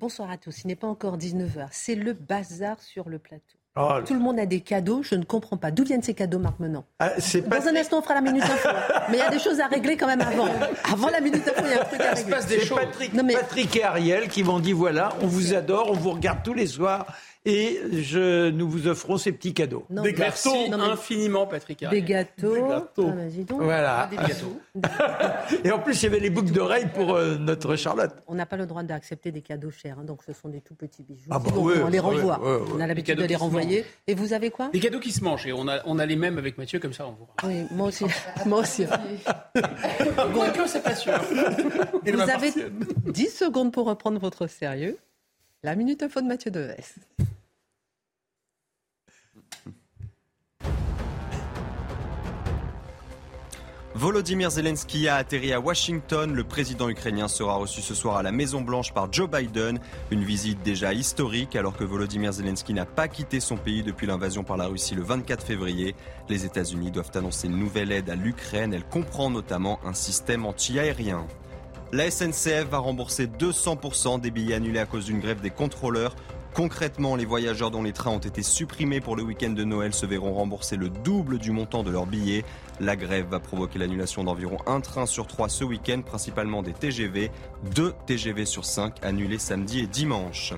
Bonsoir à tous. Il n'est pas encore 19h. C'est le bazar sur le plateau. Oh, Tout le monde a des cadeaux. Je ne comprends pas. D'où viennent ces cadeaux, Marc Menant ah, c'est pas Dans un instant, on fera la minute info. mais il y a des choses à régler quand même avant. Avant la minute info, il y a un truc à Il se régler. passe des choses. Patrick, Non, mais- Patrick et Ariel qui m'ont dit voilà, on vous adore, on vous regarde tous les soirs et je, nous vous offrons ces petits cadeaux. Non, Des gâteaux non, mais- infiniment, Patrick. Des gâteaux. Des gâteaux. Ah, donc. Voilà. Des gâteaux. Et en plus, il y avait les boucles d'oreilles pour euh, notre Charlotte. On n'a pas le droit d'accepter des cadeaux chers, hein, donc ce sont des tout petits bijoux. Ah bah Sinon, ouais, on les renvoie. ouais, ouais. On a l'habitude cadeaux de les renvoyer. Et vous avez quoi? Des cadeaux qui se mangent. Et on a, on a les mêmes avec Mathieu, comme ça on vous Oui, moi aussi. moi aussi. Quoique, c'est pas sûr. Vous avez parti. 10 secondes pour reprendre votre sérieux. La minute info de Mathieu Deves. Volodymyr Zelensky a atterri à Washington. Le président ukrainien sera reçu ce soir à la Maison Blanche par Joe Biden. Une visite déjà historique alors que Volodymyr Zelensky n'a pas quitté son pays depuis l'invasion par la Russie le 24 février. Les États-Unis doivent annoncer une nouvelle aide à l'Ukraine. Elle comprend notamment un système anti-aérien. La SNCF va rembourser 200% des billets annulés à cause d'une grève des contrôleurs. Concrètement, les voyageurs dont les trains ont été supprimés pour le week-end de Noël se verront rembourser le double du montant de leurs billets. La grève va provoquer l'annulation d'environ un train sur trois ce week-end, principalement des TGV. Deux TGV sur cinq annulés samedi et dimanche.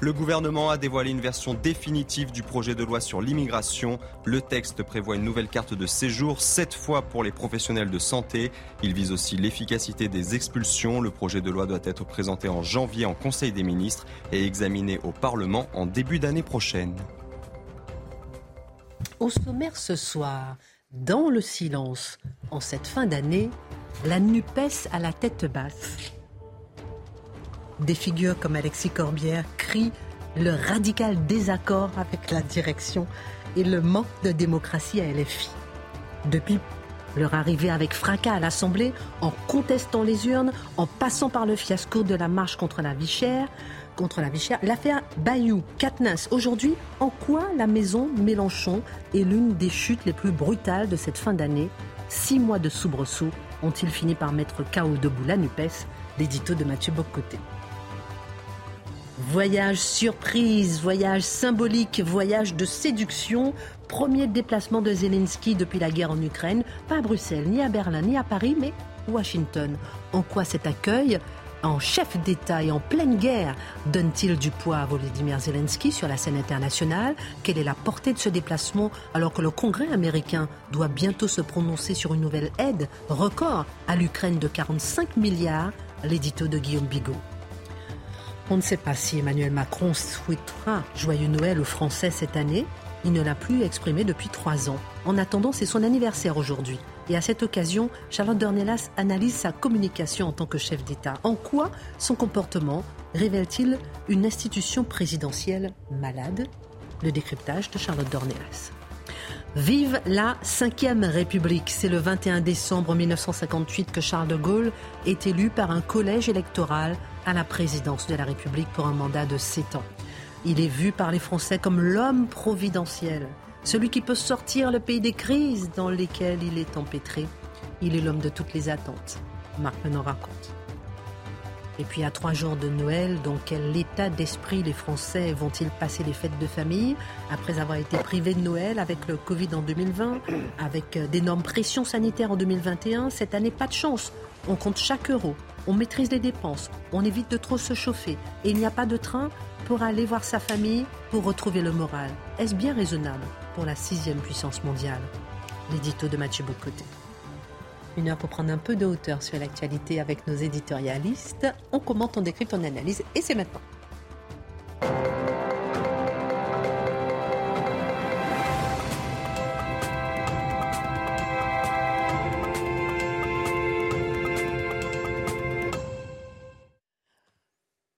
Le gouvernement a dévoilé une version définitive du projet de loi sur l'immigration. Le texte prévoit une nouvelle carte de séjour, cette fois pour les professionnels de santé. Il vise aussi l'efficacité des expulsions. Le projet de loi doit être présenté en janvier en Conseil des ministres et examiné au Parlement en début d'année prochaine. Au sommaire ce soir, dans le silence, en cette fin d'année, la NUPES à la tête basse. Des figures comme Alexis Corbière crient le radical désaccord avec la direction et le manque de démocratie à LFI. Depuis leur arrivée avec fracas à l'Assemblée, en contestant les urnes, en passant par le fiasco de la marche contre la vie chère, l'affaire Bayou, Katnas, aujourd'hui, en quoi la maison Mélenchon est l'une des chutes les plus brutales de cette fin d'année? Six mois de soubresaut ont-ils fini par mettre KO debout la NUPES? L'édito de Mathieu Bocoté. Voyage surprise, voyage symbolique, voyage de séduction. Premier déplacement de Zelensky depuis la guerre en Ukraine, pas à Bruxelles, ni à Berlin, ni à Paris, mais Washington. En quoi cet accueil en chef d'État et en pleine guerre donne-t-il du poids à Volodymyr Zelensky sur la scène internationale? Quelle est la portée de ce déplacement alors que le Congrès américain doit bientôt se prononcer sur une nouvelle aide record à l'Ukraine de 45 milliards? L'édito de Guillaume Bigot. On ne sait pas si Emmanuel Macron souhaitera joyeux Noël aux Français cette année. Il ne l'a plus exprimé depuis trois ans. En attendant, c'est son anniversaire aujourd'hui. Et à cette occasion, Charlotte Dornelas analyse sa communication en tant que chef d'État. En quoi son comportement révèle-t-il une institution présidentielle malade? Le décryptage de Charlotte Dornelas. Vive la Ve République. C'est le 21 décembre 1958 que Charles de Gaulle est élu par un collège électoral à la présidence de la République pour un mandat de 7 ans. Il est vu par les Français comme l'homme providentiel, celui qui peut sortir le pays des crises dans lesquelles il est empêtré. Il est l'homme de toutes les attentes. Marc Menon raconte. Et puis à trois jours de Noël, dans quel état d'esprit les Français vont-ils passer les fêtes de famille après avoir été privés de Noël avec le Covid en 2020, avec d'énormes pressions sanitaires en 2021 Cette année, pas de chance. On compte chaque euro, on maîtrise les dépenses, on évite de trop se chauffer et il n'y a pas de train pour aller voir sa famille, pour retrouver le moral. Est-ce bien raisonnable pour la sixième puissance mondiale? L'édito de Mathieu Bocoté. Une heure pour prendre un peu de hauteur sur l'actualité avec nos éditorialistes. On commente, on décrypte, on analyse et c'est maintenant.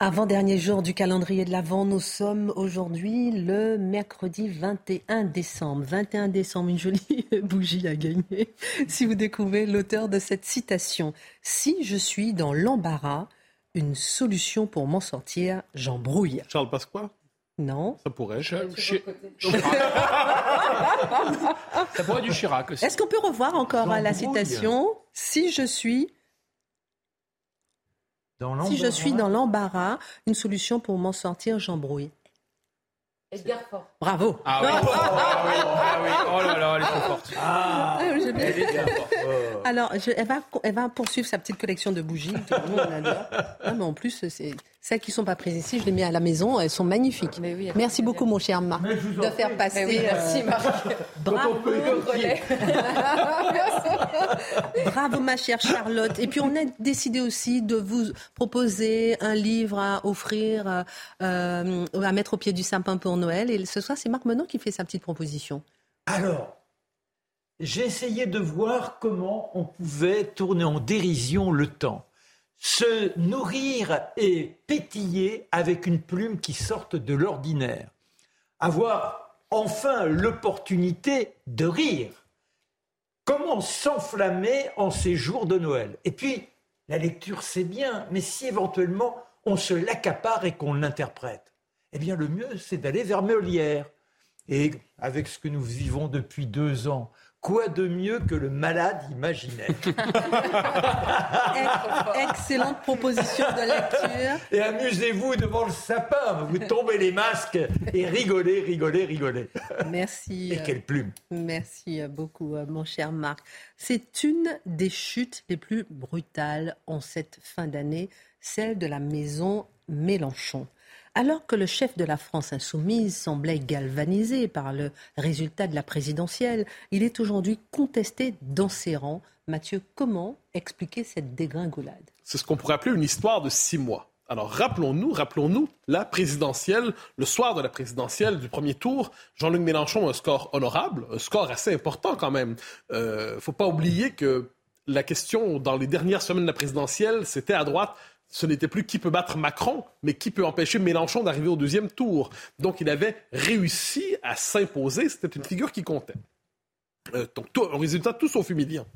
Avant-dernier jour du calendrier de l'Avent, nous sommes aujourd'hui le mercredi 21 décembre. 21 décembre, une jolie bougie à gagner si vous découvrez l'auteur de cette citation. Si je suis dans l'embarras, une solution pour m'en sortir, j'embrouille. Charles Pasqua? Non. Ça pourrait. Je- Chi- ça pourrait être du Chirac aussi. Est-ce qu'on peut revoir encore euh, la citation? Si je suis Dans Si je suis dans l'embarras, une solution pour m'en sortir, j'embrouille. Edgar Faure. Bravo. Ah oui, ah ah oui. Oh là là, elle est trop forte. Ah, Ah, j'ai bien- Elle est trop forte. Alors, je- elle, va, elle va poursuivre sa petite collection de bougies. Tout le monde adore. Ah, mais en plus, c'est celles qui ne sont pas prises ici, je les mets à la maison. Elles sont magnifiques. Mais oui, elles Merci beaucoup, mon cher Marc, de faire passer. Oui, merci euh, Marc. bravo, relais. bravo, ma chère Charlotte. Et puis, on a décidé aussi de vous proposer un livre à offrir, euh, euh, à mettre au pied du sapin pour Noël. Et ce soir, c'est Marc Menon qui fait sa petite proposition. Alors, j'ai essayé de voir comment on pouvait tourner en dérision le temps. Se nourrir et pétiller avec une plume qui sorte de l'ordinaire. Avoir enfin l'opportunité de rire. Comment s'enflammer en ces jours de Noël Et puis, la lecture, c'est bien, mais si éventuellement on se l'accapare et qu'on l'interprète, eh bien le mieux, c'est d'aller vers Molière. Et avec ce que nous vivons depuis deux ans, quoi de mieux que le malade imaginaire Ex- Excellente proposition de lecture. Et amusez-vous devant le sapin, vous tombez les masques et rigolez, rigolez, rigolez. Merci. Et euh, quelle plume Merci euh, beaucoup, euh, mon cher Marc. C'est une des chutes les plus brutales en cette fin d'année, celle de la maison Mélenchon. Alors que le chef de la France insoumise semblait galvanisé par le résultat de la présidentielle, il est aujourd'hui contesté dans ses rangs. Mathieu, comment expliquer cette dégringolade? C'est ce qu'on pourrait appeler une histoire de six mois. Alors rappelons-nous, rappelons-nous la présidentielle, le soir de la présidentielle du premier tour, Jean-Luc Mélenchon a un score honorable, un score assez important quand même. Euh, faut pas oublier que la question dans les dernières semaines de la présidentielle, c'était à droite. Ce n'était plus qui peut battre Macron, mais qui peut empêcher Mélenchon d'arriver au deuxième tour. Donc il avait réussi à s'imposer. C'était une figure qui comptait. Euh, donc un résultat tout sauf humiliant.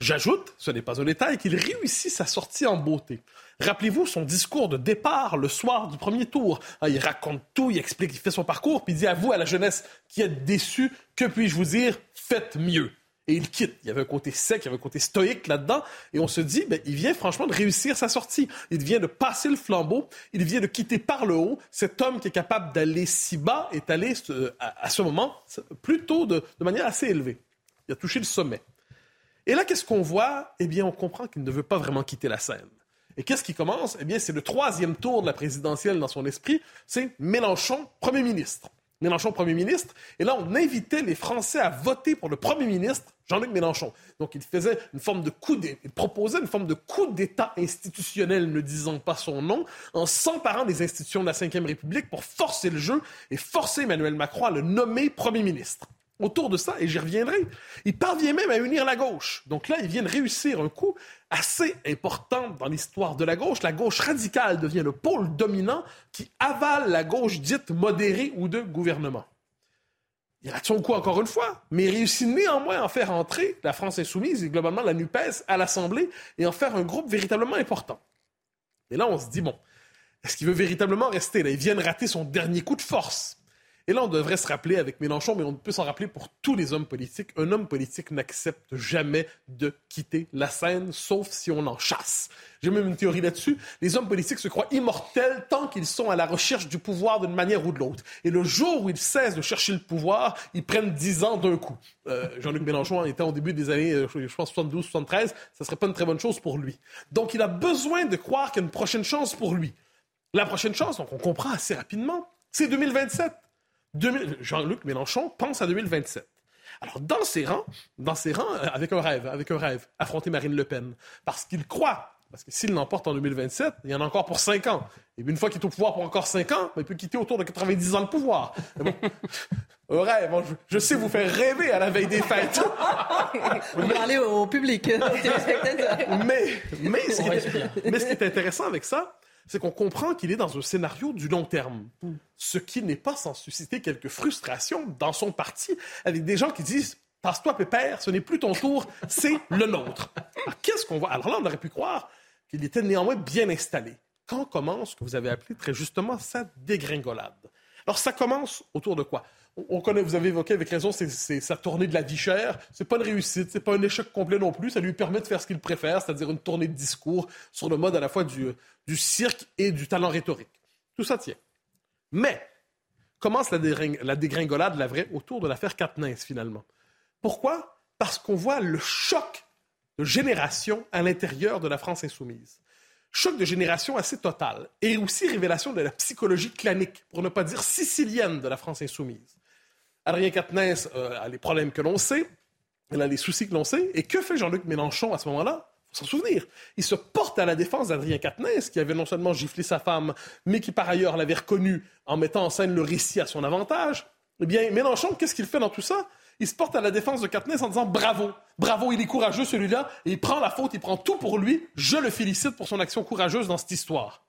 J'ajoute, ce n'est pas un détail, qu'il réussit sa sortie en beauté. Rappelez-vous son discours de départ le soir du premier tour. Ah, il raconte tout, il explique, il fait son parcours, puis il dit à vous, à la jeunesse qui êtes déçus, que puis-je vous dire Faites mieux. Et il quitte. Il y avait un côté sec, il y avait un côté stoïque là-dedans. Et on se dit, ben, il vient franchement de réussir sa sortie. Il vient de passer le flambeau. Il vient de quitter par le haut. Cet homme qui est capable d'aller si bas est allé euh, à, ce moment plutôt de, de manière assez élevée. Il a touché le sommet. Et là, qu'est-ce qu'on voit? Eh bien, on comprend qu'il ne veut pas vraiment quitter la scène. Et qu'est-ce qui commence? Eh bien, c'est le troisième tour de la présidentielle dans son esprit. C'est Mélenchon, Premier ministre. Mélenchon, Premier ministre. Et là, on invitait les Français à voter pour le Premier ministre, Jean-Luc Mélenchon. Donc, il faisait une forme de coup proposait une forme de coup d'État institutionnel, ne disant pas son nom, en s'emparant des institutions de la Ve République pour forcer le jeu et forcer Emmanuel Macron à le nommer Premier ministre. Autour de ça, et j'y reviendrai, il parvient même à unir la gauche. Donc là, il vient de réussir un coup assez important dans l'histoire de la gauche. La gauche radicale devient le pôle dominant qui avale la gauche dite modérée ou de gouvernement. Il rate son coup encore une fois, mais il réussit néanmoins à en faire entrer la France insoumise et globalement la NUPES à l'Assemblée et en faire un groupe véritablement important. Et là, on se dit, bon, est-ce qu'il veut véritablement rester? Là? Il vient de rater son dernier coup de force. Et là, on devrait se rappeler avec Mélenchon, mais on peut s'en rappeler pour tous les hommes politiques. Un homme politique n'accepte jamais de quitter la scène, sauf si on en chasse. J'ai même une théorie là-dessus. Les hommes politiques se croient immortels tant qu'ils sont à la recherche du pouvoir d'une manière ou de l'autre. Et le jour où ils cessent de chercher le pouvoir, ils prennent dix ans d'un coup. Euh, Jean-Luc Mélenchon était au début des années, euh, je pense, 72, 73. Ça serait pas une très bonne chose pour lui. Donc, il a besoin de croire qu'il y a une prochaine chance pour lui. La prochaine chance, donc on comprend assez rapidement, c'est 2027. 2000 Jean-Luc Mélenchon pense à 2027. Alors, dans ses rangs, dans ses rangs, euh, avec un rêve, avec un rêve, affronter Marine Le Pen. Parce qu'il croit, parce que s'il l'emporte en 2027, il y en a encore pour 5 ans. Et une fois qu'il est au pouvoir pour encore 5 ans, ben, il peut quitter autour de 90 ans le pouvoir. Bon, un rêve, hein, je, je sais vous faire rêver à la veille des fêtes. Vous parlez au public, téléspectateurs. mais, mais, ce qui est, mais ce qui est intéressant avec ça, c'est qu'on comprend qu'il est dans un scénario du long terme. Ce qui n'est pas sans susciter quelques frustrations dans son parti, avec des gens qui disent Passe-toi, Pépère, ce n'est plus ton tour, c'est le nôtre. Qu'est-ce qu'on voit? Alors là, on aurait pu croire qu'il était néanmoins bien installé. Quand commence ce que vous avez appelé très justement sa dégringolade? Alors, ça commence autour de quoi? On- On connaît, vous avez évoqué avec raison, c'est, sa tournée de la vie chère. C'est pas une réussite, c'est pas un échec complet non plus. Ça lui permet de faire ce qu'il préfère, c'est-à-dire une tournée de discours sur le mode à la fois du, cirque et du talent rhétorique. Tout ça tient. Mais commence la, dégring- la dégringolade, la vraie, autour de l'affaire Katniss, finalement. Pourquoi? Parce qu'on voit le choc de génération à l'intérieur de la France insoumise. Choc de génération assez total. Et aussi révélation de la psychologie clanique, pour ne pas dire sicilienne, de la France insoumise. Adrien Quatennens a les problèmes que l'on sait, elle a les soucis que l'on sait. Et que fait Jean-Luc Mélenchon à ce moment-là? s'en souvenir. Il se porte à la défense d'Adrien Quatennens, qui avait non seulement giflé sa femme, mais qui par ailleurs l'avait reconnu en mettant en scène le récit à son avantage. Eh bien, Mélenchon, qu'est-ce qu'il fait dans tout ça? Il se porte à la défense de Quatennens en disant bravo, bravo, il est courageux celui-là, et il prend la faute, il prend tout pour lui. Je le félicite pour son action courageuse dans cette histoire.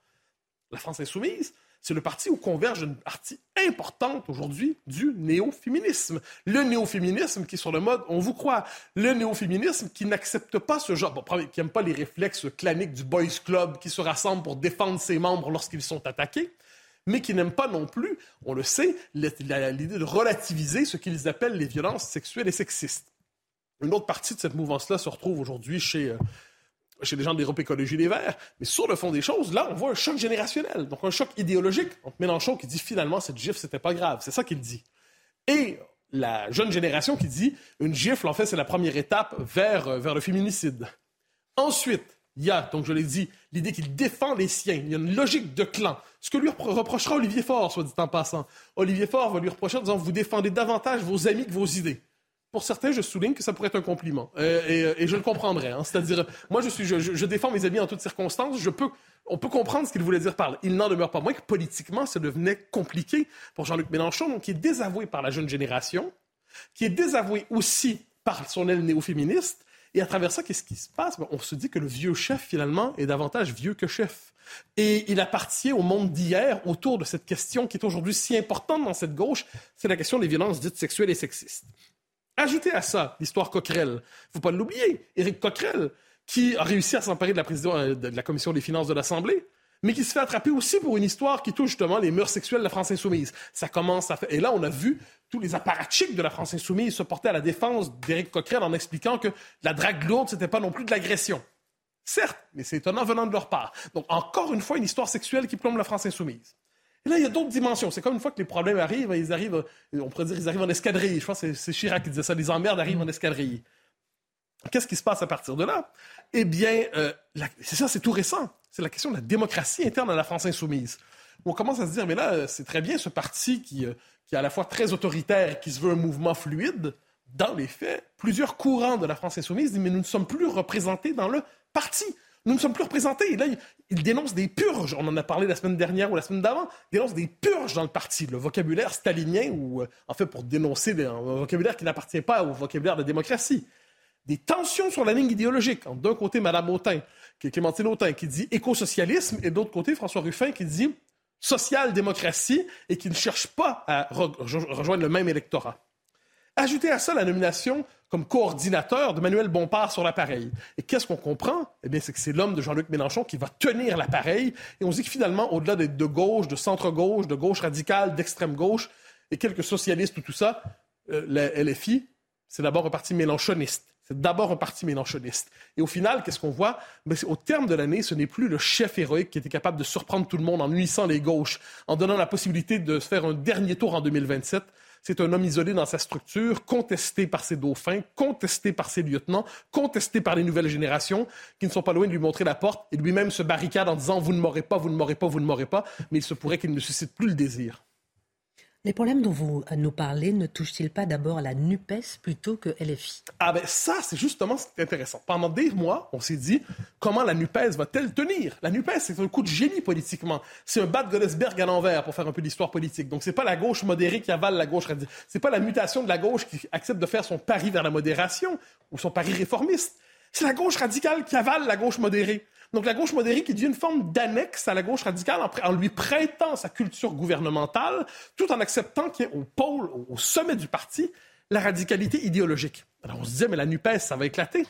La France insoumise, c'est le parti où converge une partie importante aujourd'hui du néo-féminisme. Le néo-féminisme qui est sur le mode on vous croit. Le néo-féminisme qui n'accepte pas ce genre, bon, qui n'aime pas les réflexes claniques du boys club qui se rassemble pour défendre ses membres lorsqu'ils sont attaqués mais qui n'aiment pas non plus, on le sait, l'idée de relativiser ce qu'ils appellent les violences sexuelles et sexistes. Une autre partie de cette mouvance-là se retrouve aujourd'hui chez, euh, chez les gens de l'Europe Écologie Les Verts. Mais sur le fond des choses, là, on voit un choc générationnel, donc un choc idéologique entre Mélenchon qui dit finalement cette gifle, c'était pas grave. C'est ça qu'il dit. Et la jeune génération qui dit une gifle, en fait, c'est la première étape vers, euh, vers le féminicide. Ensuite, il y a, donc je l'ai dit, l'idée qu'il défend les siens. Il y a une logique de clan. Ce que lui repro- reprochera Olivier Faure, soit dit en passant. Olivier Faure va lui reprocher en disant Vous défendez davantage vos amis que vos idées. Pour certains, je souligne que ça pourrait être un compliment. Euh, et, euh, et je le comprendrais. hein. C'est-à-dire, moi, je, défends mes amis en toutes circonstances. On peut comprendre ce qu'il voulait dire par là. Il n'en demeure pas moins que politiquement, ça devenait compliqué pour Jean-Luc Mélenchon, qui est désavoué par la jeune génération, qui est désavoué aussi par son aile néo-féministe. Et à travers ça, qu'est-ce qui se passe? Ben, on se dit que le vieux chef, finalement, est davantage vieux que chef. Et il appartient au monde d'hier autour de cette question qui est aujourd'hui si importante dans cette gauche, c'est la question des violences dites sexuelles et sexistes. Ajoutez à ça l'histoire Coquerel. faut pas l'oublier. Éric Coquerel, qui a réussi à s'emparer de la, président- euh, de la commission des finances de l'Assemblée, mais qui se fait attraper aussi pour une histoire qui touche justement les mœurs sexuelles de la France insoumise. Ça commence. Et là, on a vu tous les apparatchiks de la France insoumise se porter à la défense d'Éric Coquerel en expliquant que la drague lourde, c'était pas non plus de l'agression. Certes, mais c'est étonnant venant de leur part. Donc, encore une fois, une histoire sexuelle qui plombe la France insoumise. Et là, il y a d'autres dimensions. C'est comme une fois que les problèmes arrivent, ils arrivent, on pourrait dire, ils arrivent en escadrille. Je pense que c'est- Chirac qui disait ça, les emmerdes arrivent en escadrille. Qu'est-ce qui se passe à partir de là? Eh bien, euh, c'est ça, c'est tout récent. C'est la question de la démocratie interne à la France insoumise. On commence à se dire, mais là, euh, c'est très bien ce parti qui, euh, qui est à la fois très autoritaire et qui se veut un mouvement fluide. Dans les faits, plusieurs courants de la France insoumise disent, mais nous ne sommes plus représentés dans le parti. Nous ne sommes plus représentés. Là, ils dénoncent des purges. On en a parlé la semaine dernière ou la semaine d'avant. Ils dénoncent des purges dans le parti. Le vocabulaire stalinien, ou euh, en fait, pour dénoncer un vocabulaire qui n'appartient pas au vocabulaire de la démocratie des tensions sur la ligne idéologique. D'un côté, Mme Autain, qui est Clémentine Autain, qui dit écosocialisme, et de l'autre côté, François Ruffin, qui dit social-démocratie et qui ne cherche pas à re- rejo- rejoindre le même électorat. Ajoutez à ça la nomination comme coordinateur de Manuel Bompard sur l'appareil. Et qu'est-ce qu'on comprend? Eh bien, c'est que c'est l'homme de Jean-Luc Mélenchon qui va tenir l'appareil. Et on se dit que finalement, au-delà d'être de gauche, de centre-gauche, de gauche radicale, d'extrême-gauche, et quelques socialistes ou tout ça, euh, la c'est d'abord un parti mélenchoniste. C'est d'abord un parti mélenchoniste. Et au final, qu'est-ce qu'on voit? Ben, c'est- au terme de l'année, ce n'est plus le chef héroïque qui était capable de surprendre tout le monde en unissant les gauches, en donnant la possibilité de se faire un dernier tour en 2027. C'est un homme isolé dans sa structure, contesté par ses dauphins, contesté par ses lieutenants, contesté par les nouvelles générations, qui ne sont pas loin de lui montrer la porte et lui-même se barricade en disant Vous ne m'aurez pas, vous ne m'aurez pas, vous ne m'aurez pas, mais il se pourrait qu'il ne suscite plus le désir. Les problèmes dont vous nous parlez ne touchent-ils pas d'abord la NUPES plutôt que LFI Ah ben ça, c'est justement ce qui est intéressant. Pendant des mois, on s'est dit, comment la NUPES va-t-elle tenir? La NUPES, c'est un coup de génie politiquement. C'est un Bad Godesberg à l'envers, pour faire un peu d'histoire politique. Donc c'est pas la gauche modérée qui avale la gauche radicale. C'est pas la mutation de la gauche qui accepte de faire son pari vers la modération ou son pari réformiste. C'est la gauche radicale qui avale la gauche modérée. Donc la gauche modérée qui devient une forme d'annexe à la gauche radicale en, en, lui prêtant sa culture gouvernementale, tout en acceptant qu'il y ait au pôle, au sommet du parti, la radicalité idéologique. Alors on se disait, mais la NUPES, ça va éclater.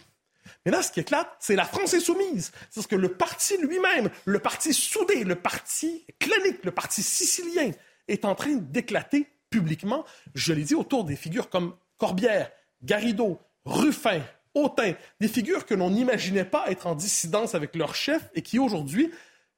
Mais là, ce qui éclate, c'est la France insoumise. C'est que le parti lui-même, le parti soudé, le parti clanique, le parti sicilien, est en train d'éclater publiquement, je l'ai dit, autour des figures comme Corbière, Garrido, Ruffin, Autain, des figures que l'on n'imaginait pas être en dissidence avec leur chef et qui aujourd'hui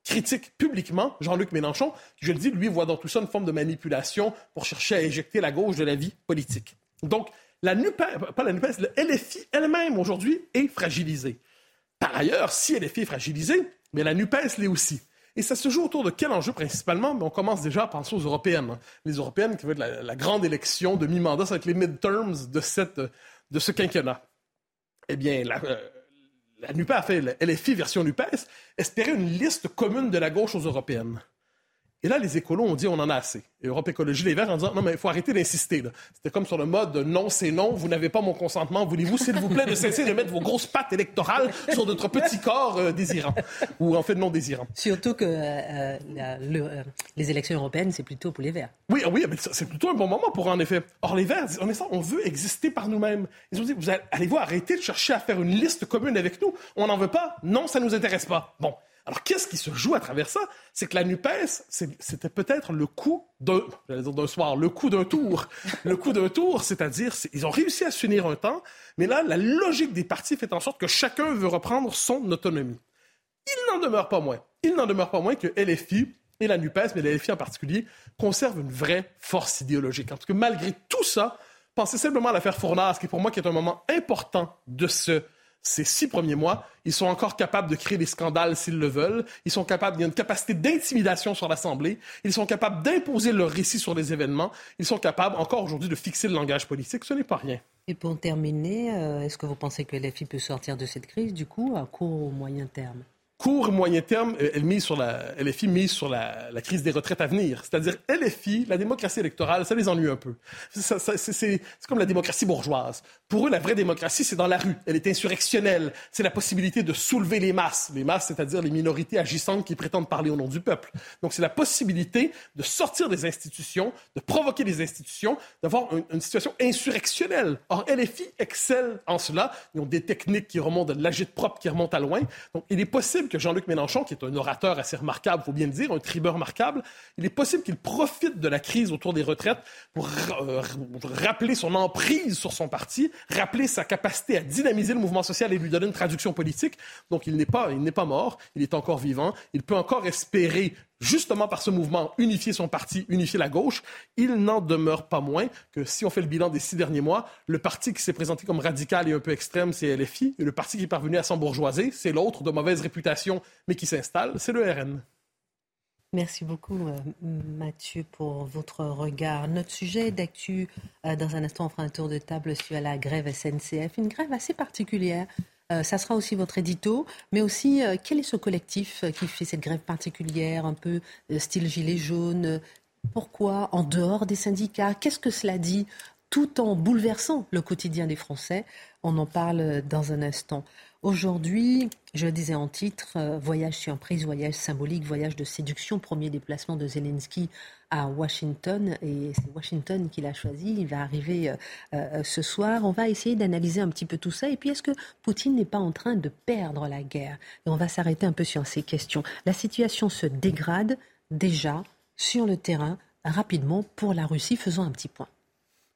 critiquent publiquement Jean-Luc Mélenchon, qui, je le dis, lui voit dans tout ça une forme de manipulation pour chercher à éjecter la gauche de la vie politique. Donc, la NUPES, pas la NUPES, le LFI elle-même aujourd'hui est fragilisée. Par ailleurs, si LFI est fragilisée, mais la NUPES l'est aussi. Et ça se joue autour de quel enjeu principalement? Mais on commence déjà à penser aux européennes. hein. Les européennes qui vont être la, la grande élection de mi-mandat, ça va être les midterms de, cette, de ce quinquennat. Eh bien, la, euh, la NUPES a fait, LFI version NUPES, espérait une liste commune de la gauche aux européennes. Et là, les écolos ont dit on en a assez. Et Europe Écologie Les Verts en disant non, mais il faut arrêter d'insister. C'était comme sur le mode non, c'est non, vous n'avez pas mon consentement. Voulez-vous, s'il vous plaît, de cesser de mettre vos grosses pattes électorales sur notre petit corps euh, désirant Ou en fait non désirant. Surtout que euh, le- euh, les élections européennes, c'est plutôt pour les Verts. Oui, oui, mais ça, c'est plutôt un bon moment pour en effet. Or, les Verts on, est ça, on veut exister par nous-mêmes. Ils ont dit, vous allez- allez-vous arrêter de chercher à faire une liste commune avec nous? On n'en veut pas? Non, ça nous intéresse pas. Bon. Alors, qu'est-ce qui se joue à travers ça? C'est que la NUPES, c'était peut-être le coup d'un, soir, le coup d'un tour. Le coup d'un tour, c'est-à-dire, c'est- ils ont réussi à s'unir un temps, mais là, la logique des partis fait en sorte que chacun veut reprendre son autonomie. Il n'en demeure pas moins. Il n'en demeure pas moins que LFI et la NUPES, mais la LFI en particulier, conservent une vraie force idéologique. Parce que malgré tout ça, pensez simplement à l'affaire Fournas, qui pour moi est un moment important de ce, ces six premiers mois. Ils sont encore capables de créer des scandales s'ils le veulent. Ils sont capables, il y a une capacité d'intimidation sur l'Assemblée. Ils sont capables d'imposer leur récit sur les événements. Ils sont capables encore aujourd'hui de fixer le langage politique. Ce n'est pas rien. Et pour terminer, euh, est-ce que vous pensez que LFI peut sortir de cette crise, du coup, à court ou moyen terme? Court et moyen terme, euh, elle mise sur la, LFI mise sur la, crise des retraites à venir. C'est-à-dire, LFI, la démocratie électorale, ça les ennuie un peu. C'est, comme la démocratie bourgeoise. Pour eux, la vraie démocratie, c'est dans la rue. Elle est insurrectionnelle. C'est la possibilité de soulever les masses. Les masses, c'est-à-dire les minorités agissantes qui prétendent parler au nom du peuple. Donc, c'est la possibilité de sortir des institutions, de provoquer des institutions, d'avoir une, une situation insurrectionnelle. Or, LFI excelle en cela. Ils ont des techniques qui remontent de l'agite propre qui remontent à loin. Donc, il est possible que Jean-Luc Mélenchon, qui est un orateur assez remarquable, faut bien le dire, un tribeur remarquable, il est possible qu'il profite de la crise autour des retraites pour euh, rappeler son emprise sur son parti, rappeler sa capacité à dynamiser le mouvement social et lui donner une traduction politique. Donc, il n'est pas, il n'est pas mort, il est encore vivant, il peut encore espérer justement par ce mouvement, unifier son parti, unifier la gauche, il n'en demeure pas moins que si on fait le bilan des six derniers mois, le parti qui s'est présenté comme radical et un peu extrême, c'est LFI, et le parti qui est parvenu à s'embourgeoiser, c'est l'autre de mauvaise réputation, mais qui s'installe, c'est le RN. Merci beaucoup, euh, Mathieu, pour votre regard. Notre sujet d'actu, euh, dans un instant, on fera un tour de table sur la grève SNCF, une grève assez particulière. Euh, ça sera aussi votre édito, mais aussi euh, quel est ce collectif euh, qui fait cette grève particulière, un peu style gilet jaune Pourquoi en dehors des syndicats Qu'est-ce que cela dit tout en bouleversant le quotidien des Français? On en parle dans un instant. Aujourd'hui, je disais en titre, euh, voyage surprise, voyage symbolique, voyage de séduction, premier déplacement de Zelensky à Washington, et c'est Washington qui l'a choisi. Il va arriver euh, euh, ce soir. On va essayer d'analyser un petit peu tout ça. Et puis, est-ce que Poutine n'est pas en train de perdre la guerre? On va s'arrêter un peu sur ces questions. La situation se dégrade déjà sur le terrain rapidement pour la Russie. Faisons un petit point.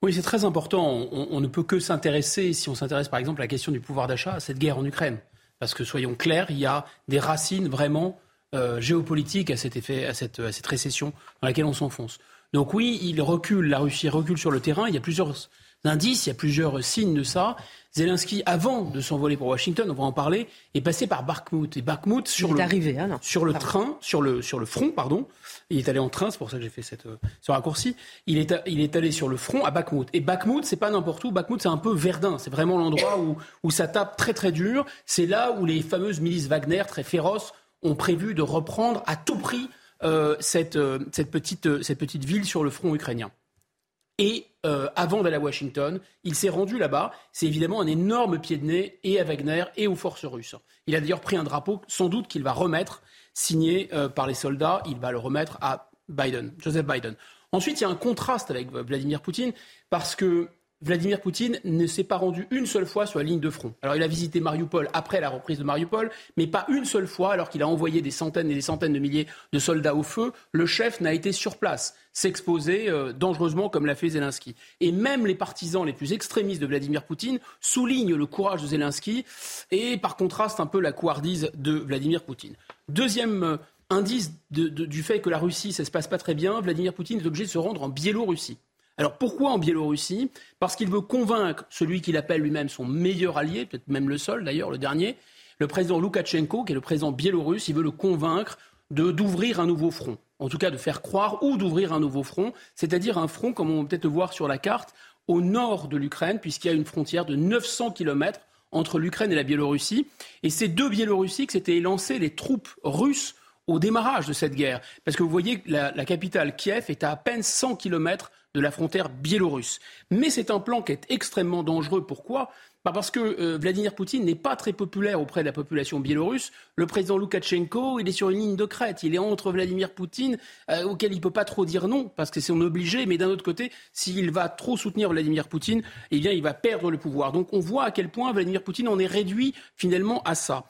Oui, c'est très important. On, ne peut que s'intéresser, si on s'intéresse par exemple à la question du pouvoir d'achat, à cette guerre en Ukraine. Parce que soyons clairs, il y a des racines vraiment euh, géopolitiques à cet effet, à cette récession dans laquelle on s'enfonce. Donc oui, il recule, la Russie recule sur le terrain. Il y a plusieurs indices, il y a plusieurs signes de ça. Zelensky, avant de s'envoler pour Washington, on va en parler, est passé par Bakhmut. Et Bakhmut, sur Il est le, arrivé, hein, sur le Pardon. train, sur le, sur le front, pardon. Il est allé en train, c'est pour ça que j'ai fait cette, ce raccourci. Il est, a- il est allé sur le front à Bakhmut. Et Bakhmut, c'est pas n'importe où. Bakhmut, c'est un peu Verdun. C'est vraiment l'endroit où, où ça tape très très dur. C'est là où les fameuses milices Wagner, très féroces, ont prévu de reprendre à tout prix euh, cette, euh, cette, petite, euh, cette petite ville sur le front ukrainien. Et euh, avant d'aller à Washington, il s'est rendu là-bas. C'est évidemment un énorme pied de nez et à Wagner et aux forces russes. Il a d'ailleurs pris un drapeau, sans doute qu'il va remettre, signé euh, par les soldats. Il va le remettre à Biden, Joseph Biden. Ensuite, il y a un contraste avec Vladimir Poutine parce que Vladimir Poutine ne s'est pas rendu une seule fois sur la ligne de front. Alors il a visité Mariupol après la reprise de Mariupol, mais pas une seule fois, alors qu'il a envoyé des centaines et des centaines de milliers de soldats au feu, le chef n'a été sur place, s'exposer euh, dangereusement comme l'a fait Zelensky. Et même les partisans les plus extrémistes de Vladimir Poutine soulignent le courage de Zelensky et par contraste un peu la couardise de Vladimir Poutine. Deuxième euh, indice du fait que la Russie, ça se passe pas très bien, Vladimir Poutine est obligé de se rendre en Biélorussie. Alors pourquoi en Biélorussie? Parce qu'il veut convaincre celui qu'il appelle lui-même son meilleur allié, peut-être même le seul d'ailleurs, le dernier, le président Loukachenko, qui est le président biélorusse, il veut le convaincre d'ouvrir un nouveau front. En tout cas, de faire croire ou d'ouvrir un nouveau front, c'est-à-dire un front, comme on peut peut-être le voir sur la carte, au nord de l'Ukraine, puisqu'il y a une frontière de 900 km entre l'Ukraine et la Biélorussie. Et ces deux Biélorussies que s'étaient lancées les troupes russes au démarrage de cette guerre. Parce que vous voyez, la, la capitale Kiev est à à peine 100 km de la frontière biélorusse. Mais c'est un plan qui est extrêmement dangereux. Pourquoi? Parce que euh, Vladimir Poutine n'est pas très populaire auprès de la population biélorusse. Le président Loukachenko, il est sur une ligne de crête. Il est entre Vladimir Poutine, euh, auquel il ne peut pas trop dire non, parce que c'est son obligé. Mais d'un autre côté, s'il va trop soutenir Vladimir Poutine, eh bien, il va perdre le pouvoir. Donc on voit à quel point Vladimir Poutine en est réduit finalement à ça.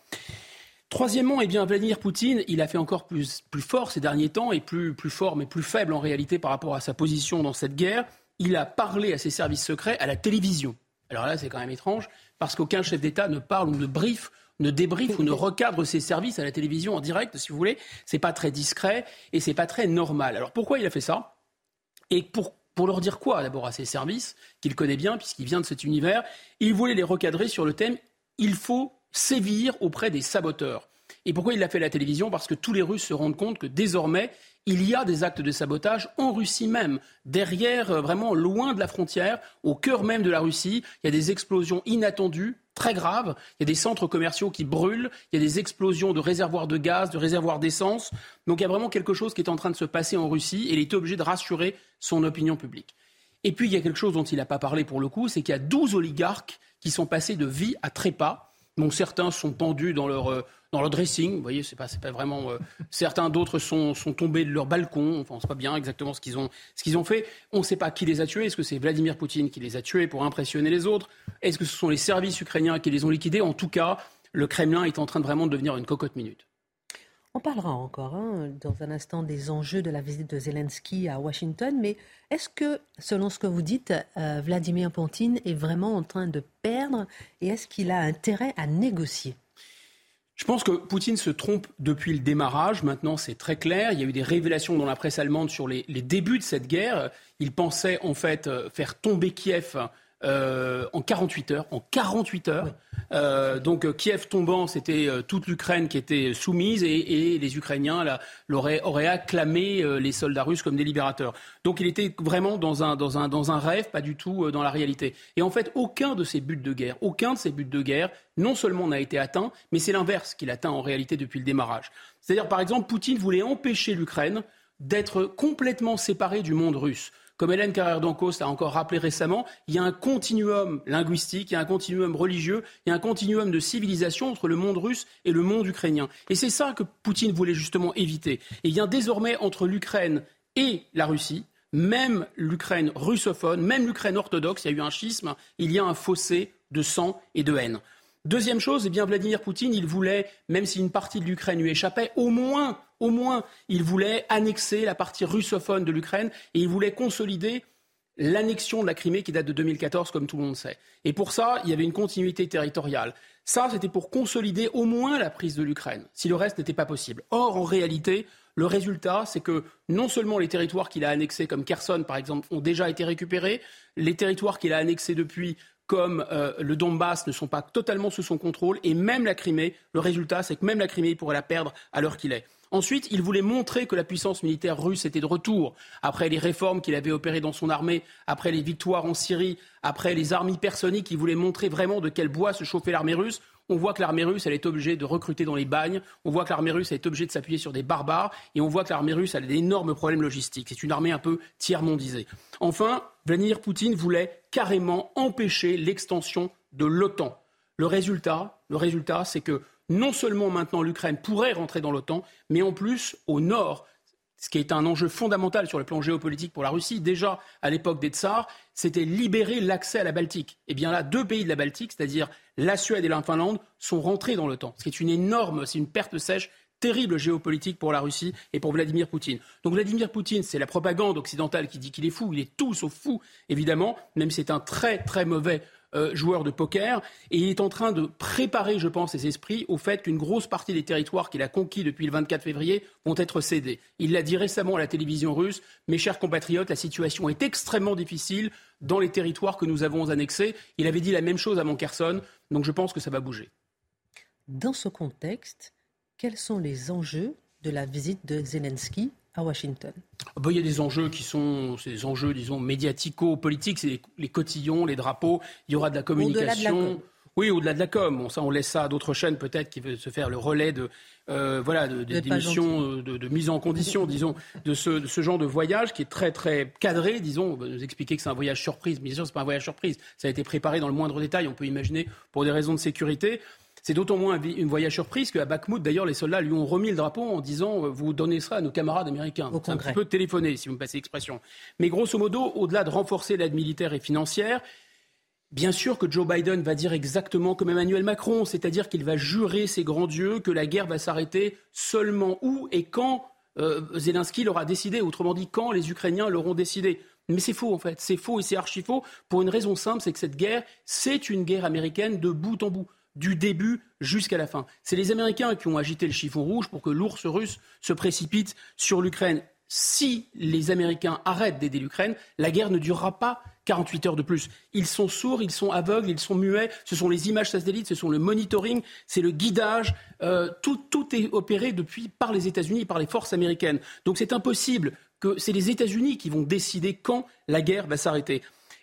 Troisièmement, eh bien, Vladimir Poutine, il a fait encore plus, plus fort ces derniers temps, et plus, plus fort, mais plus faible en réalité par rapport à sa position dans cette guerre. Il a parlé à ses services secrets à la télévision. Alors là, c'est quand même étrange, parce qu'aucun chef d'État ne parle ou ne briefe, ne débriefe ou ne recadre ses services à la télévision en direct, si vous voulez. C'est pas très discret et c'est pas très normal. Alors pourquoi il a fait ça? Et pour pour leur dire quoi d'abord à ses services, qu'il connaît bien puisqu'il vient de cet univers, il voulait les recadrer sur le thème il faut sévir auprès des saboteurs. Et pourquoi il l'a fait à la télévision? Parce que tous les Russes se rendent compte que désormais, il y a des actes de sabotage en Russie même, derrière, euh, vraiment loin de la frontière, au cœur même de la Russie. Il y a des explosions inattendues, très graves. Il y a des centres commerciaux qui brûlent. Il y a des explosions de réservoirs de gaz, de réservoirs d'essence. Donc il y a vraiment quelque chose qui est en train de se passer en Russie et il est obligé de rassurer son opinion publique. Et puis il y a quelque chose dont il n'a pas parlé pour le coup, c'est qu'il y a 12 oligarques qui sont passés de vie à trépas dont certains sont pendus dans leur, euh, dans leur dressing. Vous voyez, c'est pas, pas vraiment. Euh, certains d'autres sont, sont tombés de leur balcon. Enfin, on ne sait pas bien exactement ce qu'ils ont, qu'ils ont fait. On ne sait pas qui les a tués. Est-ce que c'est Vladimir Poutine qui les a tués pour impressionner les autres? Est-ce que ce sont les services ukrainiens qui les ont liquidés? En tout cas, le Kremlin est en train de vraiment de devenir une cocotte minute. On parlera encore hein, dans un instant des enjeux de la visite de Zelensky à Washington, mais est-ce que, selon ce que vous dites, euh, Vladimir Poutine est vraiment en train de perdre et est-ce qu'il a intérêt à négocier? Je pense que Poutine se trompe depuis le démarrage. Maintenant, c'est très clair. Il y a eu des révélations dans la presse allemande sur les, débuts de cette guerre. Il pensait en fait euh, faire tomber Kiev euh, en 48 heures. En 48 heures. Euh, donc euh, Kiev tombant, c'était toute l'Ukraine qui était soumise et, les Ukrainiens là, auraient, acclamé les soldats russes comme des libérateurs. Donc il était vraiment dans un, dans un, dans un rêve, pas du tout dans la réalité. Et en fait, aucun de ces buts de guerre, aucun de ces buts de guerre, non seulement n'a été atteint, mais c'est l'inverse qu'il atteint en réalité depuis le démarrage. C'est-à-dire, par exemple, Poutine voulait empêcher l'Ukraine d'être complètement séparée du monde russe. Comme Hélène Carrère d'Ancos l'a encore rappelé récemment, il y a un continuum linguistique, il y a un continuum religieux, il y a un continuum de civilisation entre le monde russe et le monde ukrainien. Et c'est ça que Poutine voulait justement éviter. Et il y désormais entre l'Ukraine et la Russie, même l'Ukraine russophone, même l'Ukraine orthodoxe, il y a eu un schisme, il y a un fossé de sang et de haine. Deuxième chose, eh bien Vladimir Poutine, il voulait, même si une partie de l'Ukraine lui échappait, au moins, au moins, il voulait annexer la partie russophone de l'Ukraine et il voulait consolider l'annexion de la Crimée qui date de 2014, comme tout le monde sait. Et pour ça, il y avait une continuité territoriale. Ça, c'était pour consolider au moins la prise de l'Ukraine, si le reste n'était pas possible. Or, en réalité, le résultat, c'est que non seulement les territoires qu'il a annexés, comme Kherson par exemple, ont déjà été récupérés, les territoires qu'il a annexés depuis, comme euh, le Donbass ne sont pas totalement sous son contrôle, et même la Crimée, le résultat, c'est que même la Crimée, il pourrait la perdre à l'heure qu'il est. Ensuite, il voulait montrer que la puissance militaire russe était de retour, après les réformes qu'il avait opérées dans son armée, après les victoires en Syrie, après les armes hypersoniques, il voulait montrer vraiment de quel bois se chauffait l'armée russe. On voit que l'armée russe, elle est obligée de recruter dans les bagnes. On voit que l'armée russe, elle est obligée de s'appuyer sur des barbares. Et on voit que l'armée russe, a d'énormes problèmes logistiques. C'est une armée un peu tiers-mondisée. Enfin, Vladimir Poutine voulait carrément empêcher l'extension de l'OTAN. Le résultat, le résultat, c'est que non seulement maintenant l'Ukraine pourrait rentrer dans l'OTAN, mais en plus, au nord, ce qui est un enjeu fondamental sur le plan géopolitique pour la Russie, déjà à l'époque des Tsars, c'était libérer l'accès à la Baltique. Et eh bien là, deux pays de la Baltique, c'est-à-dire la Suède et la Finlande, sont rentrés dans l'OTAN, ce qui est une énorme, c'est une perte sèche terrible géopolitique pour la Russie et pour Vladimir Poutine. Donc Vladimir Poutine, c'est la propagande occidentale qui dit qu'il est fou, il est tout sauf fou, évidemment, même si c'est un très très mauvais euh, joueur de poker, et il est en train de préparer, je pense, ses esprits au fait qu'une grosse partie des territoires qu'il a conquis depuis le 24 février vont être cédés. Il l'a dit récemment à la télévision russe, mes chers compatriotes, la situation est extrêmement difficile dans les territoires que nous avons annexés. Il avait dit la même chose à Monkerson, donc je pense que ça va bouger. Dans ce contexte, quels sont les enjeux de la visite de Zelensky à Washington ah bah, il y a des enjeux qui sont des enjeux, disons, médiatico-politiques, c'est les, cotillons, les drapeaux, il y aura de la communication. oui, au-delà de la com. Bon, ça, on laisse ça à d'autres chaînes peut-être qui veulent se faire le relais de, euh, voilà, de, d'émissions, euh, de, mise en condition, disons, de ce, ce, genre de voyage qui est très très cadré, disons. On va nous expliquer que c'est un voyage surprise, mais bien sûr, c'est pas un voyage surprise. Ça a été préparé dans le moindre détail. On peut imaginer pour des raisons de sécurité. C'est d'autant moins un voyage surprise qu'à Bakhmut, d'ailleurs, les soldats lui ont remis le drapeau en disant euh, Vous donnez ça à nos camarades américains. C'est un petit peu téléphoné, si vous me passez l'expression. Mais grosso modo, au-delà de renforcer l'aide militaire et financière, Bien sûr que Joe Biden va dire exactement comme Emmanuel Macron, c'est-à-dire qu'il va jurer ses grands dieux que la guerre va s'arrêter seulement où et quand euh, Zelensky l'aura décidé, autrement dit quand les Ukrainiens l'auront décidé. Mais c'est faux en fait, c'est faux et c'est archi faux pour une raison simple, c'est que cette guerre, c'est une guerre américaine de bout en bout du début jusqu'à la fin. C'est les Américains qui ont agité le chiffon rouge pour que l'ours russe se précipite sur l'Ukraine. Si les Américains arrêtent d'aider l'Ukraine, la guerre ne durera pas 48 heures de plus. Ils sont sourds, ils sont aveugles, ils sont muets. Ce sont les images satellites, ce sont le monitoring, c'est le guidage. Euh, tout, tout est opéré depuis par les États-Unis, par les forces américaines. Donc c'est impossible que c'est les États-Unis qui vont décider quand la guerre va s'arrêter.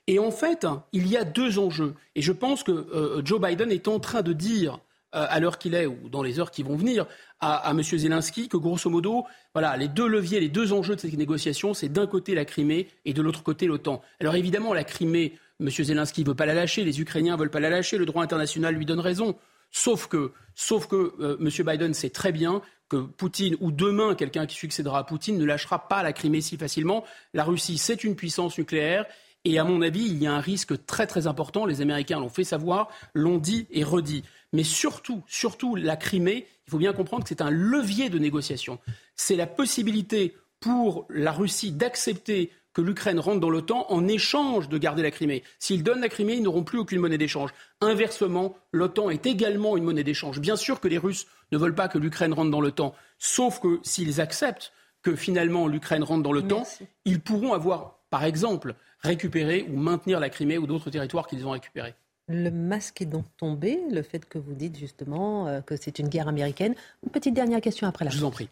Et en fait, il y a deux enjeux. Et je pense que euh, Joe Biden est en train de dire, euh, à l'heure qu'il est ou dans les heures qui vont venir, à, M. Zelensky que grosso modo, voilà, les deux leviers, les deux enjeux de cette négociation, c'est d'un côté la Crimée et de l'autre côté l'OTAN. Alors évidemment, la Crimée, M. Zelensky ne veut pas la lâcher, les Ukrainiens ne veulent pas la lâcher, le droit international lui donne raison. Sauf que, sauf que euh, M. Biden sait très bien que Poutine ou demain quelqu'un qui succédera à Poutine ne lâchera pas la Crimée si facilement. La Russie, c'est une puissance nucléaire et à mon avis, il y a un risque très très important. Les Américains l'ont fait savoir, l'ont dit et redit. Mais surtout, surtout la Crimée, il faut bien comprendre que c'est un levier de négociation. C'est la possibilité pour la Russie d'accepter que l'Ukraine rentre dans l'OTAN en échange de garder la Crimée. S'ils donnent la Crimée, ils n'auront plus aucune monnaie d'échange. Inversement, l'OTAN est également une monnaie d'échange. Bien sûr que les Russes ne veulent pas que l'Ukraine rentre dans l'OTAN, sauf que s'ils acceptent que finalement l'Ukraine rentre dans l'OTAN, ils pourront avoir, par exemple, récupérer ou maintenir la Crimée ou d'autres territoires qu'ils ont récupérés. Le masque est donc tombé, le fait que vous dites justement euh, que c'est une guerre américaine. Une petite dernière question après la Je vous en prie.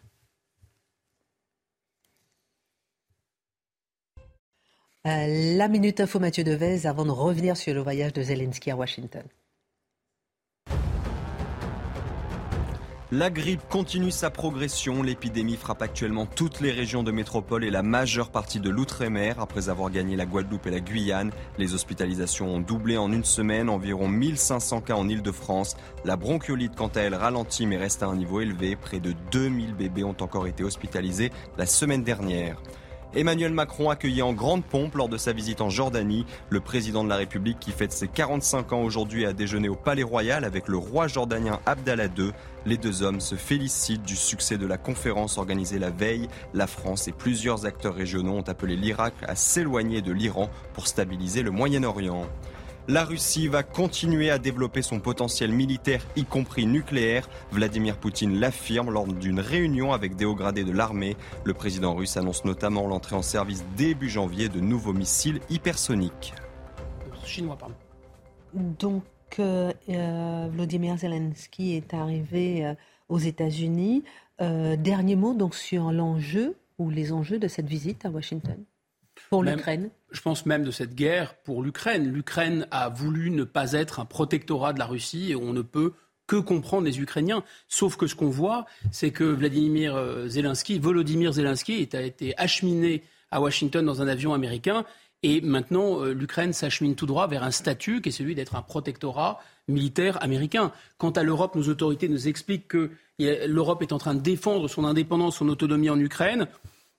Euh, la Minute Info Mathieu Devez avant de revenir sur le voyage de Zelensky à Washington. La grippe continue sa progression. L'épidémie frappe actuellement toutes les régions de métropole et la majeure partie de l'outre-mer. Après avoir gagné la Guadeloupe et la Guyane, les hospitalisations ont doublé en une semaine, environ 1500 cas en Ile-de-France. La bronchiolite, quant à elle, ralentit mais reste à un niveau élevé. Près de 2000 bébés ont encore été hospitalisés la semaine dernière. Emmanuel Macron accueilli en grande pompe lors de sa visite en Jordanie. Le président de la République qui fête ses 45 ans aujourd'hui a déjeuné au Palais Royal avec le roi jordanien Abdallah II. Les deux hommes se félicitent du succès de la conférence organisée la veille. La France et plusieurs acteurs régionaux ont appelé l'Irak à s'éloigner de l'Iran pour stabiliser le Moyen-Orient. La Russie va continuer à développer son potentiel militaire, y compris nucléaire. Vladimir Poutine l'affirme lors d'une réunion avec des hauts gradés de l'armée. Le président russe annonce notamment l'entrée en service début janvier de nouveaux missiles hypersoniques. Chinois, pardon. Donc, euh, euh, Vladimir Zelensky est arrivé euh, aux États-Unis. dernier mot donc sur l'enjeu ou les enjeux de cette visite à Washington pour l'Ukraine Je pense même de cette guerre pour l'Ukraine. L'Ukraine a voulu ne pas être un protectorat de la Russie et on ne peut que comprendre les Ukrainiens. Sauf que ce qu'on voit, c'est que Vladimir Zelensky, Volodymyr Zelensky, a été acheminé à Washington dans un avion américain. Et maintenant, l'Ukraine s'achemine tout droit vers un statut qui est celui d'être un protectorat militaire américain. Quant à l'Europe, nos autorités nous expliquent que l'Europe est en train de défendre son indépendance, son autonomie en Ukraine.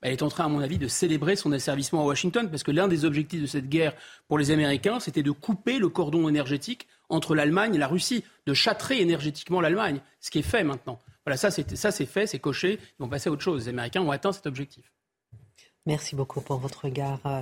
Elle est en train, à mon avis, de célébrer son asservissement à Washington, parce que l'un des objectifs de cette guerre pour les Américains, c'était de couper le cordon énergétique entre l'Allemagne et la Russie, de châtrer énergétiquement l'Allemagne, ce qui est fait maintenant. Voilà, ça c'est fait, c'est coché, ils vont passer à autre chose. Les Américains ont atteint cet objectif. Merci beaucoup pour votre regard. Euh,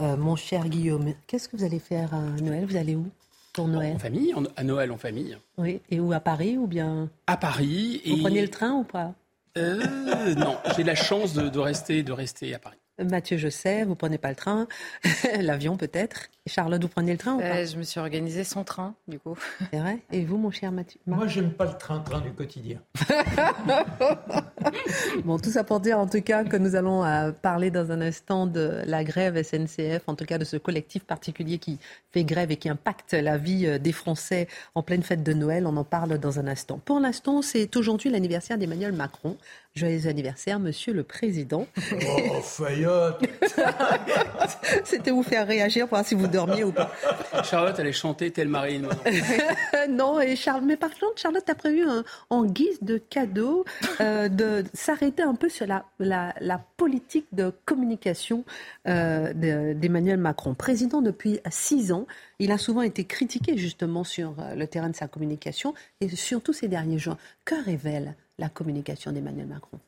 euh, mon cher Guillaume, qu'est-ce que vous allez faire à Noël? Vous allez où pour Noël? En famille, à Noël en famille. Oui, et où À Paris ou bien À Paris. Vous prenez le train ou pas? Euh, non, j'ai la chance de, rester, de rester à Paris. Mathieu, je sais, vous prenez pas le train, l'avion peut-être. Charlotte, vous prenez le train ou pas Je me suis organisée sans train, du coup. C'est vrai Et vous, mon cher Mathieu? Moi, j'aime pas le train-train du quotidien. bon, tout ça pour dire en tout cas que nous allons euh, parler dans un instant de la grève SNCF, en tout cas de ce collectif particulier qui fait grève et qui impacte la vie euh, des Français en pleine fête de Noël. On en parle dans un instant. Pour l'instant, c'est aujourd'hui l'anniversaire d'Emmanuel Macron. Joyeux anniversaire, monsieur le président. Oh, Fayotte C'était vous faire réagir pour voir si vous dormiez ou pas. Charlotte allait chanter telle Marine. non, et Charles, mais par contre, Charlotte a prévu en guise de cadeau euh, de s'arrêter un peu sur la, la, politique de communication euh, d'Emmanuel Macron. Président depuis six ans, il a souvent été critiqué justement sur euh, le terrain de sa communication et surtout ces derniers jours. Que révèle la communication d'Emmanuel Macron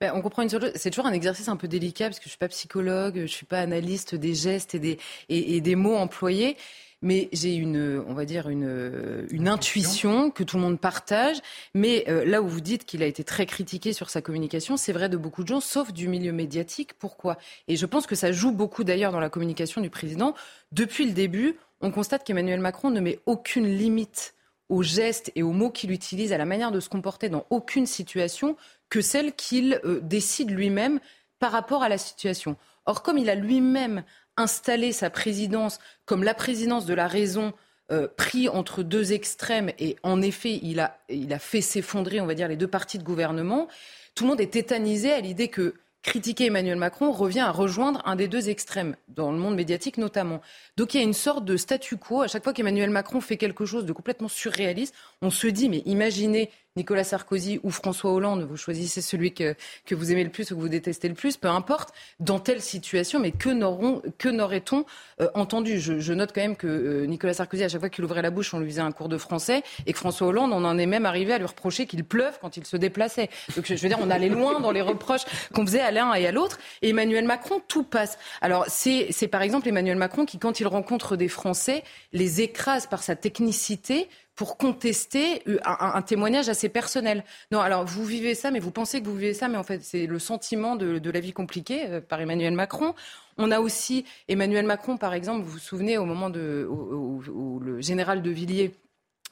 ben, on comprend une chose, c'est toujours un exercice un peu délicat parce que je suis pas psychologue, je suis pas analyste des gestes et des, et, des mots employés mais j'ai une, on va dire une, une intuition que tout le monde partage. Mais euh, là où vous dites qu'il a été très critiqué sur sa communication, c'est vrai de beaucoup de gens, sauf du milieu médiatique. Pourquoi? Et je pense que ça joue beaucoup d'ailleurs dans la communication du président. Depuis le début, on constate qu'Emmanuel Macron ne met aucune limite aux gestes et aux mots qu'il utilise, à la manière de se comporter dans aucune situation que celle qu'il euh, décide lui-même par rapport à la situation. Or, comme il a lui-même installé sa présidence comme la présidence de la raison, euh, pris entre deux extrêmes, et en effet, il a, il a fait s'effondrer, on va dire, les deux partis de gouvernement, tout le monde est tétanisé à l'idée que critiquer Emmanuel Macron revient à rejoindre un des deux extrêmes, dans le monde médiatique notamment. Donc il y a une sorte de statu quo. À chaque fois qu'Emmanuel Macron fait quelque chose de complètement surréaliste, on se dit, mais imaginez Nicolas Sarkozy ou François Hollande, vous choisissez celui que, que vous aimez le plus ou que vous détestez le plus, peu importe, dans telle situation, mais que n'aurait-on euh, entendu? Je, note quand même que euh, Nicolas Sarkozy, à chaque fois qu'il ouvrait la bouche, on lui faisait un cours de français, et que François Hollande, on en est même arrivé à lui reprocher qu'il pleuve quand il se déplaçait. Donc je veux dire, on allait loin dans les reproches qu'on faisait à l'un et à l'autre. Et Emmanuel Macron, tout passe. Alors c'est par exemple Emmanuel Macron qui, quand il rencontre des Français, les écrase par sa technicité pour contester un, témoignage assez personnel. Non, alors vous vivez ça, mais vous pensez que vous vivez ça, mais en fait c'est le sentiment de, la vie compliquée euh, par Emmanuel Macron. On a aussi Emmanuel Macron, par exemple, vous vous souvenez au moment où, le général de Villiers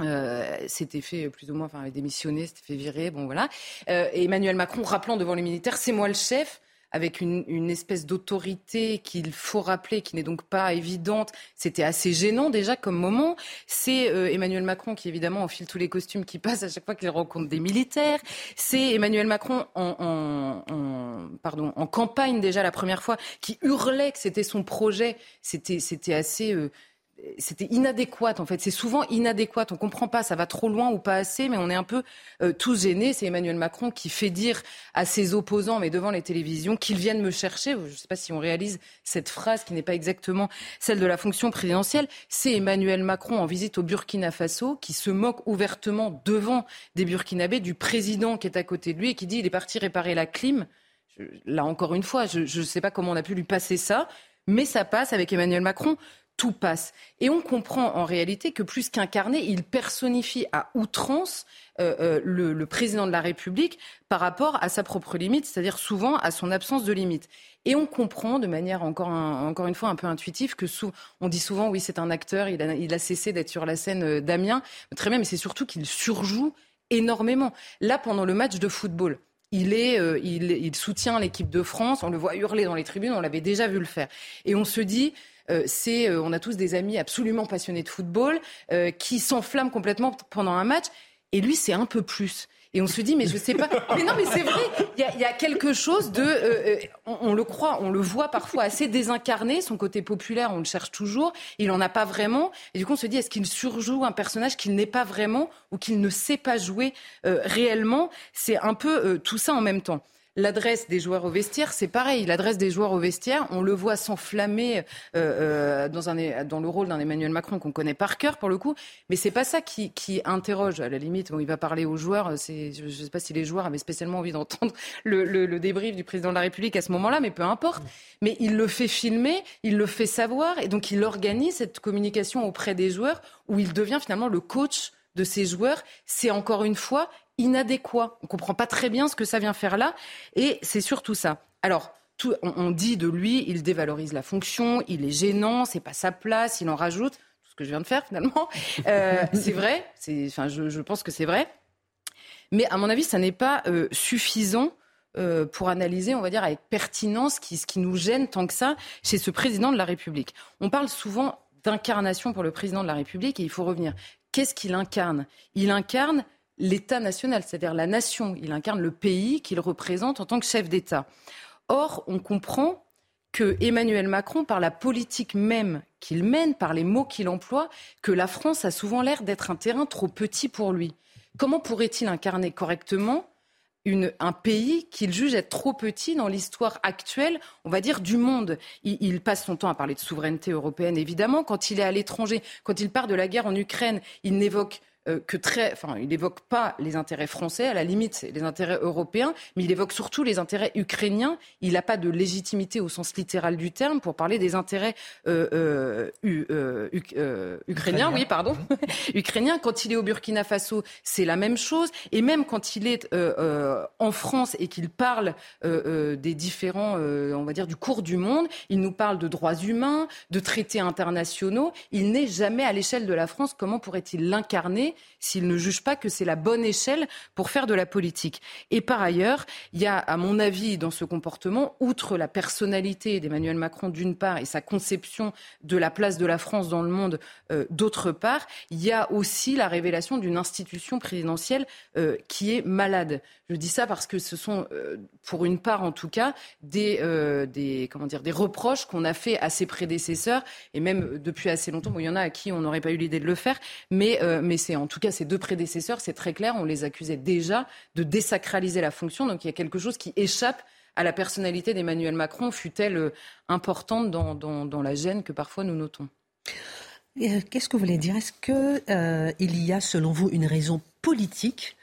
euh, s'était fait plus ou moins, enfin, avait démissionné, s'était fait virer, bon voilà. Euh, et Emmanuel Macron rappelant devant les militaires, c'est moi le chef avec une, espèce d'autorité qu'il faut rappeler, qui n'est donc pas évidente. C'était assez gênant déjà comme moment. C'est euh, Emmanuel Macron qui évidemment enfile tous les costumes qui passent à chaque fois qu'il rencontre des militaires. C'est Emmanuel Macron en, campagne déjà la première fois qui hurlait que c'était son projet. C'était, c'était assez... Euh, c'était inadéquat en fait. C'est souvent inadéquat. On comprend pas, ça va trop loin ou pas assez, mais on est un peu euh, tous gênés. C'est Emmanuel Macron qui fait dire à ses opposants, mais devant les télévisions, qu'ils viennent me chercher. Je ne sais pas si on réalise cette phrase qui n'est pas exactement celle de la fonction présidentielle. C'est Emmanuel Macron en visite au Burkina Faso qui se moque ouvertement devant des Burkinabés du président qui est à côté de lui et qui dit il est parti réparer la clim. là encore une fois, je ne sais pas comment on a pu lui passer ça, mais ça passe avec Emmanuel Macron tout passe. Et on comprend en réalité que plus qu'incarner, il personnifie à outrance euh, euh, le, président de la République par rapport à sa propre limite, c'est-à-dire souvent à son absence de limite. Et on comprend de manière encore, encore une fois un peu intuitive que on dit souvent oui c'est un acteur, il a, il a cessé d'être sur la scène euh, d'Amiens. Très bien, mais c'est surtout qu'il surjoue énormément. Là, pendant le match de football, il, est, il, il soutient l'équipe de France, on le voit hurler dans les tribunes, on l'avait déjà vu le faire. Et on se dit, euh, c'est, euh, on a tous des amis absolument passionnés de football euh, qui s'enflamment complètement pendant un match. Et lui, c'est un peu plus. Et on se dit, mais je sais pas. Mais non, mais c'est vrai. Il y, a, quelque chose de, euh, euh, on, le croit, on le voit parfois assez désincarné. Son côté populaire, on le cherche toujours. Il en a pas vraiment. Et du coup, on se dit, est-ce qu'il surjoue un personnage qu'il n'est pas vraiment ou qu'il ne sait pas jouer euh, réellement? C'est un peu tout ça en même temps. L'adresse des joueurs au vestiaire, c'est pareil. L'adresse des joueurs au vestiaire, on le voit s'enflammer euh, euh, dans, dans le rôle d'un Emmanuel Macron qu'on connaît par cœur pour le coup. Mais c'est pas ça qui, qui interroge. À la limite, bon, il va parler aux joueurs. C'est, je ne sais pas si les joueurs avaient spécialement envie d'entendre le, le, le, débrief du président de la République à ce moment-là, mais peu importe. Mais il le fait filmer, il le fait savoir, et donc il organise cette communication auprès des joueurs où il devient finalement le coach de ces joueurs, c'est encore une fois inadéquat. On ne comprend pas très bien ce que ça vient faire là. Et c'est surtout ça. Alors, tout, on, dit de lui, il dévalorise la fonction, il est gênant, c'est pas sa place, il en rajoute. Tout ce que je viens de faire finalement. Euh, c'est vrai. Enfin, je, pense que c'est vrai. Mais à mon avis, ça n'est pas euh, suffisant. Euh, pour analyser, on va dire, avec pertinence ce qui nous gêne tant que ça chez ce président de la République. On parle souvent d'incarnation pour le président de la République et il faut revenir. Qu'est-ce qu'il incarne? Il incarne l'État national, c'est-à-dire la nation. Il incarne le pays qu'il représente en tant que chef d'État. Or, on comprend que Emmanuel Macron, par la politique même qu'il mène, par les mots qu'il emploie, que la France a souvent l'air d'être un terrain trop petit pour lui. Comment pourrait-il incarner correctement un pays qu'il juge être trop petit dans l'histoire actuelle, on va dire, du monde? Il, il, passe son temps à parler de souveraineté européenne, évidemment. Quand il est à l'étranger, quand il part de la guerre en Ukraine, il n'évoque que très, enfin, il n'évoque pas les intérêts français, à la limite, les intérêts européens, mais il évoque surtout les intérêts ukrainiens. Il n'a pas de légitimité au sens littéral du terme pour parler des intérêts euh, euh, ukrainiens, oui, pardon, ukrainiens. Quand il est au Burkina Faso, c'est la même chose. Et même quand il est en France et qu'il parle des différents, on va dire, du cours du monde, il nous parle de droits humains, de traités internationaux. Il n'est jamais à l'échelle de la France. Comment pourrait-il l'incarner s'il ne juge pas que c'est la bonne échelle pour faire de la politique. Et par ailleurs, il y a, à mon avis, dans ce comportement, outre la personnalité d'Emmanuel Macron d'une part et sa conception de la place de la France dans le monde euh, d'autre part, il y a aussi la révélation d'une institution présidentielle euh, qui est malade. Je dis ça parce que ce sont, euh, pour une part en tout cas, des, des, comment dire, des reproches qu'on a fait à ses prédécesseurs et même depuis assez longtemps. Il y en a à qui on n'aurait pas eu l'idée de le faire, mais, mais c'est en tout cas, ses deux prédécesseurs, c'est très clair, on les accusait déjà de désacraliser la fonction. Donc il y a quelque chose qui échappe à la personnalité d'Emmanuel Macron, fut-elle euh, importante dans, la gêne que parfois nous notons. Euh, qu'est-ce que vous voulez dire? Est-ce qu'il euh, y a, selon vous, une raison politique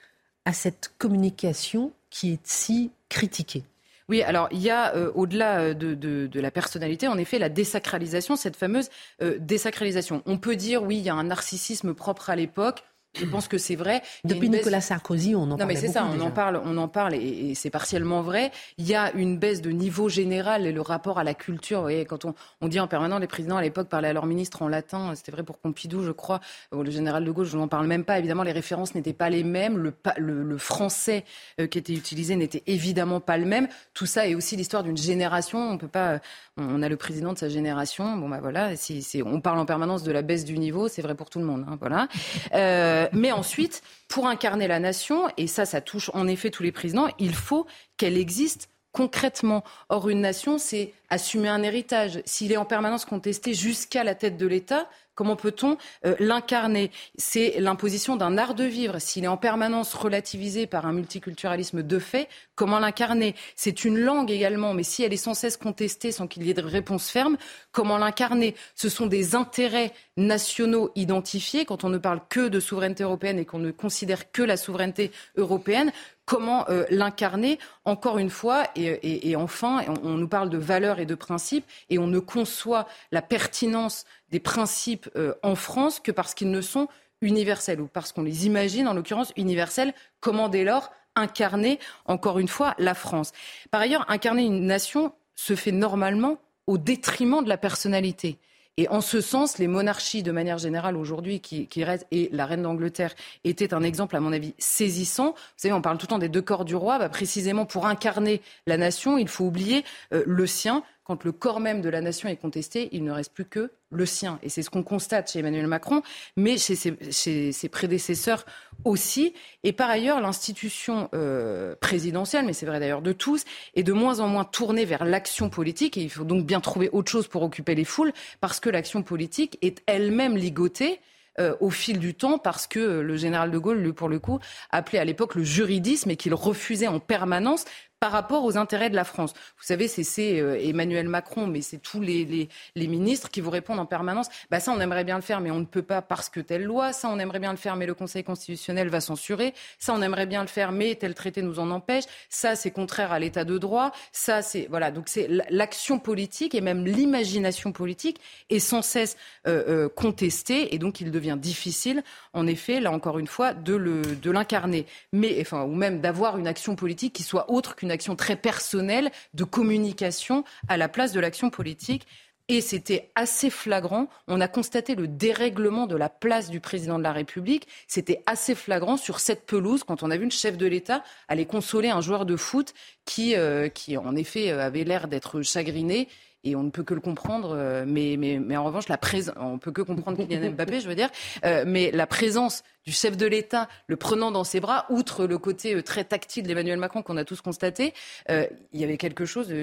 à cette communication qui est si critiquée oui, alors il y a, euh, au-delà euh, de, la personnalité, en effet, la désacralisation, cette fameuse euh, désacralisation. On peut dire, oui, il y a un narcissisme propre à l'époque. Je pense que c'est vrai. Depuis Nicolas Sarkozy, on en parle. Non, mais c'est ça, on en parle, on en parle, et, c'est partiellement vrai. Il y a une baisse de niveau général et le rapport à la culture. Vous voyez, quand on, on dit en permanence, les présidents à l'époque parlaient à leur ministre en latin. C'était vrai pour Pompidou, je crois. Le général de Gaulle, je n'en parle même pas. Évidemment, les références n'étaient pas les mêmes. Le, le, français euh, qui était utilisé n'était évidemment pas le même. Tout ça est aussi l'histoire d'une génération. On peut pas. On a le président de sa génération. Bon, bah voilà. Si, on parle en permanence de la baisse du niveau, c'est vrai pour tout le monde. Hein, voilà. Euh, euh, mais ensuite, pour incarner la nation, et ça, ça touche en effet tous les présidents, il faut qu'elle existe concrètement. Or, une nation, c'est assumer un héritage. S'il est en permanence contesté jusqu'à la tête de l'État, Comment peut-on euh, l'incarner? C'est l'imposition d'un art de vivre. S'il est en permanence relativisé par un multiculturalisme de fait, comment l'incarner? C'est une langue également, mais si elle est sans cesse contestée sans qu'il y ait de réponse ferme, comment l'incarner? Ce sont des intérêts nationaux identifiés quand on ne parle que de souveraineté européenne et qu'on ne considère que la souveraineté européenne comment euh, l'incarner encore une fois et, enfin on, nous parle de valeurs et de principes et on ne conçoit la pertinence des principes euh, en France que parce qu'ils ne sont universels ou parce qu'on les imagine, en l'occurrence universels. Comment dès lors incarner, encore une fois, la France? Par ailleurs, incarner une nation se fait normalement au détriment de la personnalité. Et en ce sens, les monarchies, de manière générale, aujourd'hui, qui, restent, et la reine d'Angleterre était un exemple, à mon avis, saisissant. Vous savez, on parle tout le temps des deux corps du roi. Bah, précisément, pour incarner la nation, il faut oublier euh, le sien, quand le corps même de la nation est contesté, il ne reste plus que le sien. Et c'est ce qu'on constate chez Emmanuel Macron, mais chez ses, prédécesseurs aussi. Et par ailleurs, l'institution euh, présidentielle, mais c'est vrai d'ailleurs de tous, est de moins en moins tournée vers l'action politique. Et il faut donc bien trouver autre chose pour occuper les foules, parce que l'action politique est elle-même ligotée euh, au fil du temps parce que le général de Gaulle, lui, pour le coup, appelait à l'époque le juridisme et qu'il refusait en permanence par rapport aux intérêts de la France. Vous savez, c'est euh, Emmanuel Macron, mais c'est tous les, ministres qui vous répondent en permanence bah ça, on aimerait bien le faire, mais on ne peut pas parce que telle loi. Ça, on aimerait bien le faire, mais le Conseil constitutionnel va censurer. Ça, on aimerait bien le faire, mais tel traité nous en empêche. Ça, c'est contraire à l'état de droit. Ça, c'est voilà. Donc c'est l'action politique et même l'imagination politique est sans cesse euh, euh, contestée et donc il devient difficile, en effet, là encore une fois, de l'incarner, mais enfin ou même d'avoir une action politique qui soit autre qu'une action très personnelle de communication à la place de l'action politique. Et c'était assez flagrant. On a constaté le dérèglement de la place du président de la République. C'était assez flagrant sur cette pelouse quand on a vu le chef de l'État aller consoler un joueur de foot qui, euh, qui en effet, avait l'air d'être chagriné et on ne peut que le comprendre. Euh, mais, mais, mais en revanche, la présence, on peut que comprendre Kylian Mbappé, je veux dire. Euh, mais la présence du chef de l'État, le prenant dans ses bras, outre le côté euh, très tactile d'Emmanuel Macron qu'on a tous constaté, il y avait quelque chose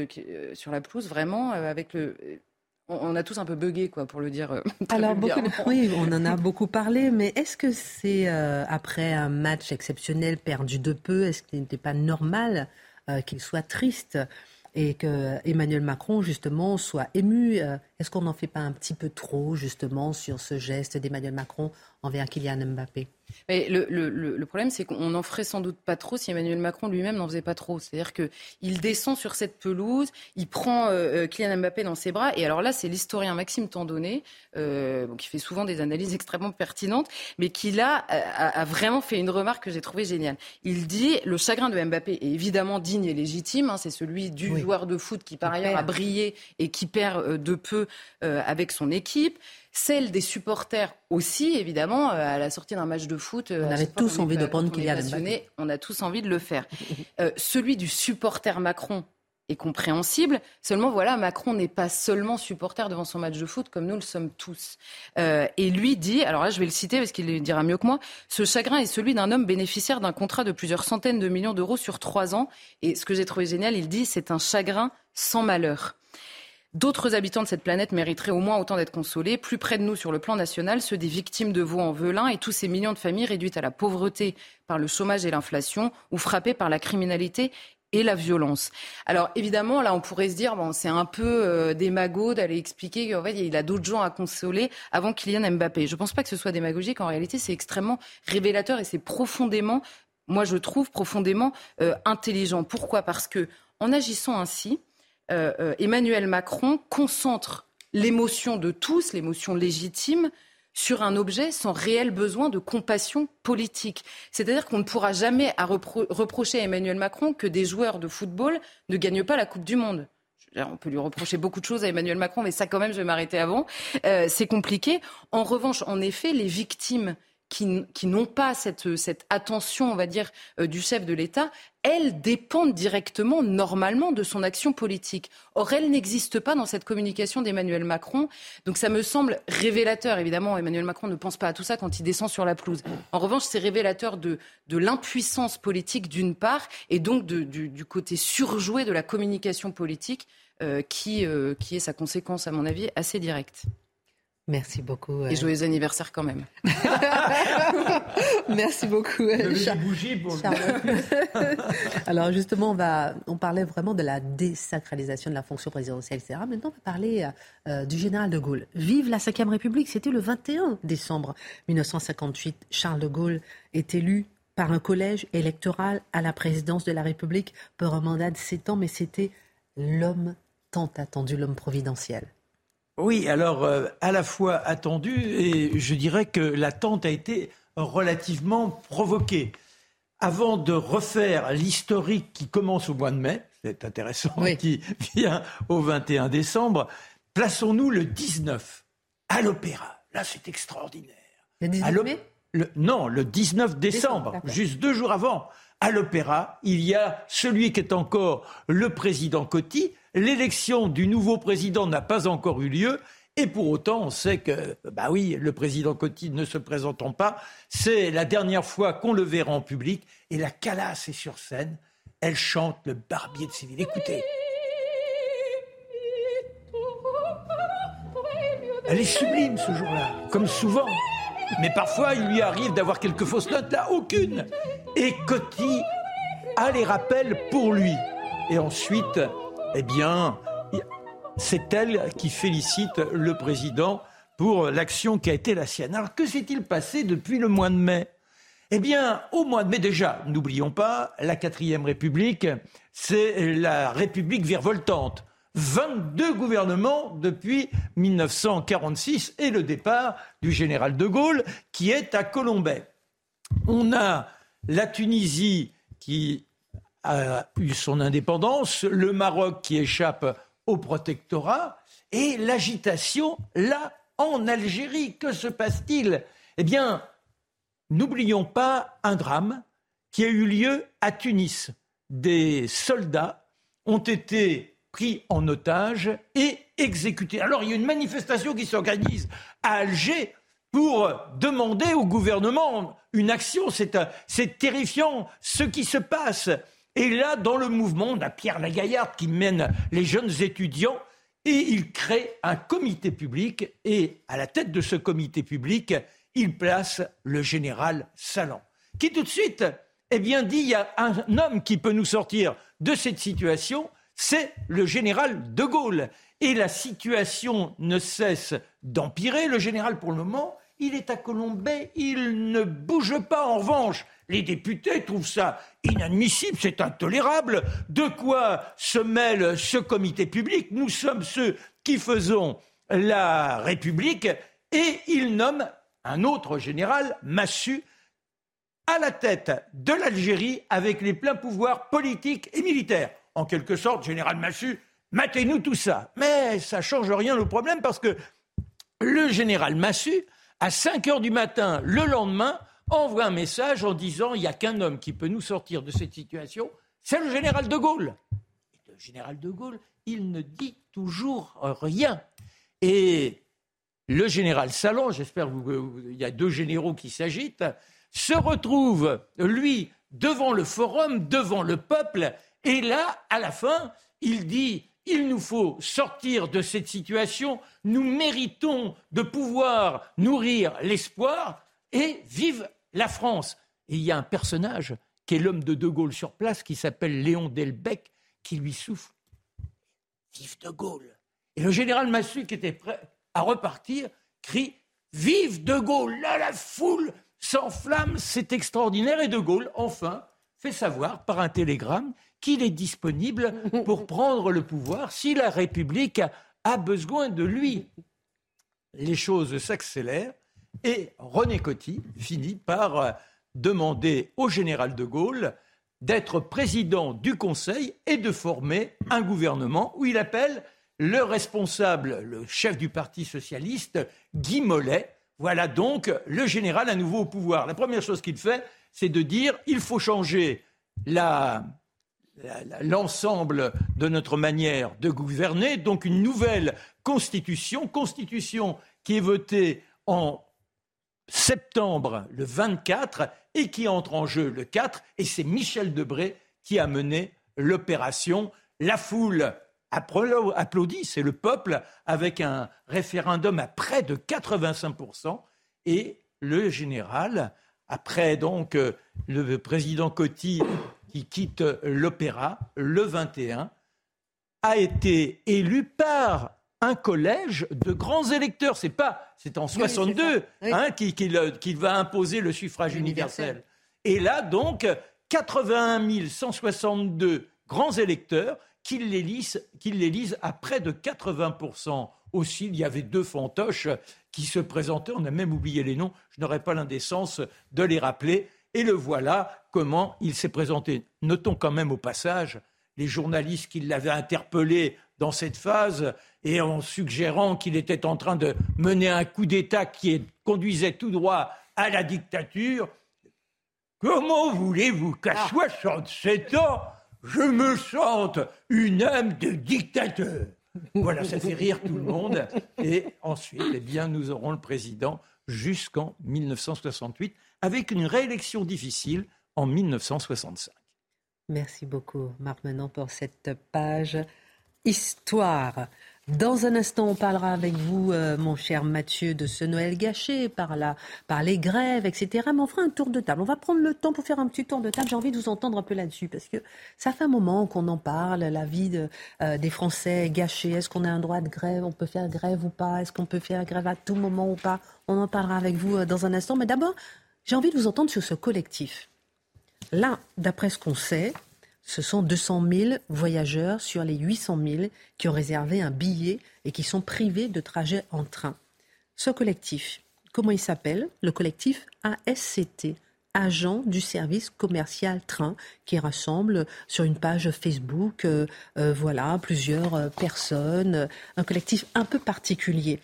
sur la pelouse vraiment avec le on a tous un peu bugué, quoi, pour le dire. Alors, oui, on en a beaucoup parlé, mais est-ce que c'est après un match exceptionnel perdu de peu, est-ce qu'il n'était pas normal qu'il soit triste? Et que Emmanuel Macron justement soit ému. Euh, est-ce qu'on n'en fait pas un petit peu trop justement sur ce geste d'Emmanuel Macron envers Kylian Mbappé? Mais le, le, le, problème, c'est qu'on n'en ferait sans doute pas trop si Emmanuel Macron lui-même n'en faisait pas trop. C'est-à-dire qu'il descend sur cette pelouse, il prend euh, euh, Kylian Mbappé dans ses bras, et alors là, c'est l'historien Maxime Tandonnet, euh, qui fait souvent des analyses extrêmement pertinentes, mais qui là a, a vraiment fait une remarque que j'ai trouvée géniale. Il dit le chagrin de Mbappé est évidemment digne et légitime, hein, c'est celui du joueur de foot qui par ailleurs a brillé et qui perd de peu euh, avec son équipe celle des supporters aussi, évidemment, euh, à la sortie d'un match de foot. Euh, on avait tous envie de prendre Kylian Mbappé. On a tous envie de le faire. Euh, celui du supporter Macron est compréhensible. Seulement, voilà, Macron n'est pas seulement supporter devant son match de foot comme nous le sommes tous. et lui dit, alors là, je vais le citer parce qu'il le dira mieux que moi, ce chagrin est celui d'un homme bénéficiaire d'un contrat de plusieurs centaines de millions d'euros sur trois ans. Et ce que j'ai trouvé génial, il dit, c'est un chagrin sans malheur. D'autres habitants de cette planète mériteraient au moins autant d'être consolés. Plus près de nous sur le plan national, ceux des victimes de veaux en velin et tous ces millions de familles réduites à la pauvreté par le chômage et l'inflation ou frappées par la criminalité et la violence. Alors évidemment, là, on pourrait se dire, bon, c'est un peu euh, démago d'aller expliquer qu'en fait, il a d'autres gens à consoler avant Kylian Mbappé. Je ne pense pas que ce soit démagogique. En réalité, c'est extrêmement révélateur et c'est profondément, moi, je trouve profondément euh, intelligent. Pourquoi? Parce que en agissant ainsi, euh, euh, Emmanuel Macron concentre l'émotion de tous, l'émotion légitime, sur un objet sans réel besoin de compassion politique. C'est-à-dire qu'on ne pourra jamais reprocher à Emmanuel Macron que des joueurs de football ne gagnent pas la Coupe du Monde. On peut lui reprocher beaucoup de choses à Emmanuel Macron, mais ça quand même, je vais m'arrêter avant. Euh, c'est compliqué. En revanche, en effet, les victimes qui, n'ont pas cette, cette, attention, on va dire, euh, du chef de l'État, elles dépendent directement, normalement, de son action politique. Or, elles n'existent pas dans cette communication d'Emmanuel Macron. Donc, ça me semble révélateur. Évidemment, Emmanuel Macron ne pense pas à tout ça quand il descend sur la pelouse. En revanche, c'est révélateur de, de l'impuissance politique, d'une part, et donc du, du, côté surjoué de la communication politique, euh, qui, euh, qui est sa conséquence, à mon avis, assez directe. Merci beaucoup. Et euh, joyeux anniversaire quand même. Merci beaucoup. Alors justement, on, va, on parlait vraiment de la désacralisation de la fonction présidentielle, etc. Maintenant, on va parler euh, du général de Gaulle. Vive la Ve République, c'était le 21 décembre 1958. Charles de Gaulle est élu par un collège électoral à la présidence de la République pour un mandat de 7 ans, mais c'était l'homme tant attendu, l'homme providentiel. Oui, alors euh, à la fois attendu et je dirais que l'attente a été relativement provoquée. Avant de refaire l'historique qui commence au mois de mai, c'est intéressant, qui vient au 21 décembre, plaçons-nous le 19 à l'Opéra. Là, c'est extraordinaire. Le 19 mai Non, le 19 décembre, juste deux jours avant. À l'Opéra, il y a celui qui est encore le président Coty, L'élection du nouveau président n'a pas encore eu lieu. Et pour autant, on sait que, bah oui, le président Coty ne se présentant pas, c'est la dernière fois qu'on le verra en public. Et la Calas est sur scène. Elle chante le barbier de Séville. Écoutez. Elle est sublime ce jour-là, comme souvent. Mais parfois, il lui arrive d'avoir quelques fausses notes. Là, aucune. Et Coty a les rappels pour lui. Et ensuite, eh bien, c'est elle qui félicite le président pour l'action qui a été la sienne. Alors, que s'est-il passé depuis le mois de mai? Eh bien, au mois de mai déjà, n'oublions pas, la quatrième République, c'est la République virevoltante. 22 gouvernements depuis 1946 et le départ du général de Gaulle qui est à Colombay. On a la Tunisie qui a eu son indépendance, le Maroc qui échappe au protectorat et l'agitation là en Algérie. Que se passe-t-il? Eh bien, n'oublions pas un drame qui a eu lieu à Tunis. Des soldats ont été pris en otage et exécutés. Alors il y a une manifestation qui s'organise à Alger pour demander au gouvernement une action. C'est terrifiant ce qui se passe. Et là, dans le mouvement, on a Pierre Lagaillarde qui mène les jeunes étudiants et il crée un comité public. Et à la tête de ce comité public, il place le général Salan, qui tout de suite, eh bien, dit il y a un homme qui peut nous sortir de cette situation, c'est le général de Gaulle. Et la situation ne cesse d'empirer. Le général, pour le moment, il est à Colombay, il ne bouge pas. En revanche, les députés trouvent ça inadmissible, c'est intolérable. De quoi se mêle ce comité public Nous sommes ceux qui faisons la République et il nomme un autre général, Massu, à la tête de l'Algérie avec les pleins pouvoirs politiques et militaires en quelque sorte, général Massu, matez-nous tout ça. Mais ça ne change rien au problème parce que le général Massu, à 5 heures du matin, le lendemain, envoie un message en disant il n'y a qu'un homme qui peut nous sortir de cette situation, c'est le général de Gaulle. Et le général de Gaulle, il ne dit toujours rien. Et le général Salon, j'espère qu'il y a deux généraux qui s'agitent, se retrouve, lui, devant le forum, devant le peuple, et là, à la fin, il dit il nous faut sortir de cette situation, nous méritons de pouvoir nourrir l'espoir et vive la France. Et il y a un personnage qui est l'homme de De Gaulle sur place, qui s'appelle Léon Delbecq, qui lui souffle Vive De Gaulle. Et le général Massu, qui était prêt à repartir, crie Vive De Gaulle. Là, la foule s'enflamme, c'est extraordinaire. Et De Gaulle, enfin, fait savoir par un télégramme qu'il est disponible pour prendre le pouvoir si la République a besoin de lui. Les choses s'accélèrent et René Coty finit par euh, demander au général de Gaulle d'être président du Conseil et de former un gouvernement où il appelle le responsable, le chef du Parti socialiste, Guy Mollet. Voilà donc le général à nouveau au pouvoir. La première chose qu'il fait, c'est de dire il faut changer l'ensemble de notre manière de gouverner, donc une nouvelle constitution, constitution qui est votée en septembre le 24 et qui entre en jeu le 4, et c'est Michel Debré qui a mené l'opération. La foule applaudit, c'est le peuple, avec un référendum à près de 85%, et le général, après donc euh, le président Coty qui quitte l'opéra le 21, a été élu par un collège de grands électeurs. C'est pas, c'est en 62 hein, qu'il va imposer le suffrage universel. Et là, donc, 81 162 grands électeurs qui l'élisent à près de 80% aussi. Il y avait deux fantoches qui se présentaient. On a même oublié les noms. Je n'aurais pas l'indécence de les rappeler. Et le voilà comment il s'est présenté. Notons quand même au passage les journalistes qui l'avaient interpellé dans cette phase et en suggérant qu'il était en train de mener un coup d'État qui conduisait tout droit à la dictature. Comment voulez-vous qu'à 67 ah. ans, je me sente une âme de dictateur? Voilà, ça fait rire tout le monde. Et ensuite, eh bien, nous aurons le président jusqu'en 1968, avec une réélection difficile en 1965. Merci beaucoup, Marc Menon, pour cette page histoire. Dans un instant, on parlera avec vous, euh, mon cher Mathieu, de ce Noël gâché par, la, par les grèves, etc. Mais on fera un tour de table. On va prendre le temps pour faire un petit tour de table. J'ai envie de vous entendre un peu là-dessus parce que ça fait un moment qu'on en parle, la vie euh, des Français gâchée. Est-ce qu'on a un droit de grève? On peut faire grève ou pas? Est-ce qu'on peut faire grève à tout moment ou pas? On en parlera avec vous euh, dans un instant. Mais d'abord, j'ai envie de vous entendre sur ce collectif. Là, d'après ce qu'on sait, ce sont 200 000 voyageurs sur les 800 000 qui ont réservé un billet et qui sont privés de trajet en train. Ce collectif, comment il s'appelle? Le collectif ASCT, agent du service commercial train, qui rassemble sur une page Facebook, euh, euh, voilà, plusieurs euh, personnes, un collectif un peu particulier.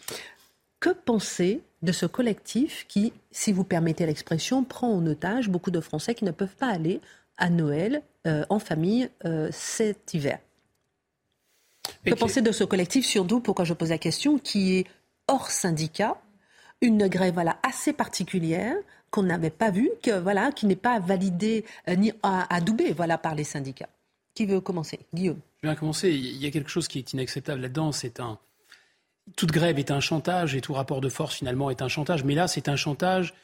Que penser de ce collectif qui, si vous permettez l'expression, prend en otage beaucoup de Français qui ne peuvent pas aller à Noël euh, en famille euh, cet hiver. Que penser de ce collectif, surtout, pourquoi je pose la question, qui est hors syndicat, une grève voilà, assez particulière qu'on n'avait pas vue, que, voilà, qui n'est pas validée euh, ni adoubée voilà, par les syndicats. Qui veut commencer? Guillaume. Je vais commencer. Il y a quelque chose qui est inacceptable là-dedans. C'est un. Toute grève est un chantage et tout rapport de force finalement est un chantage. Mais là, c'est un chantage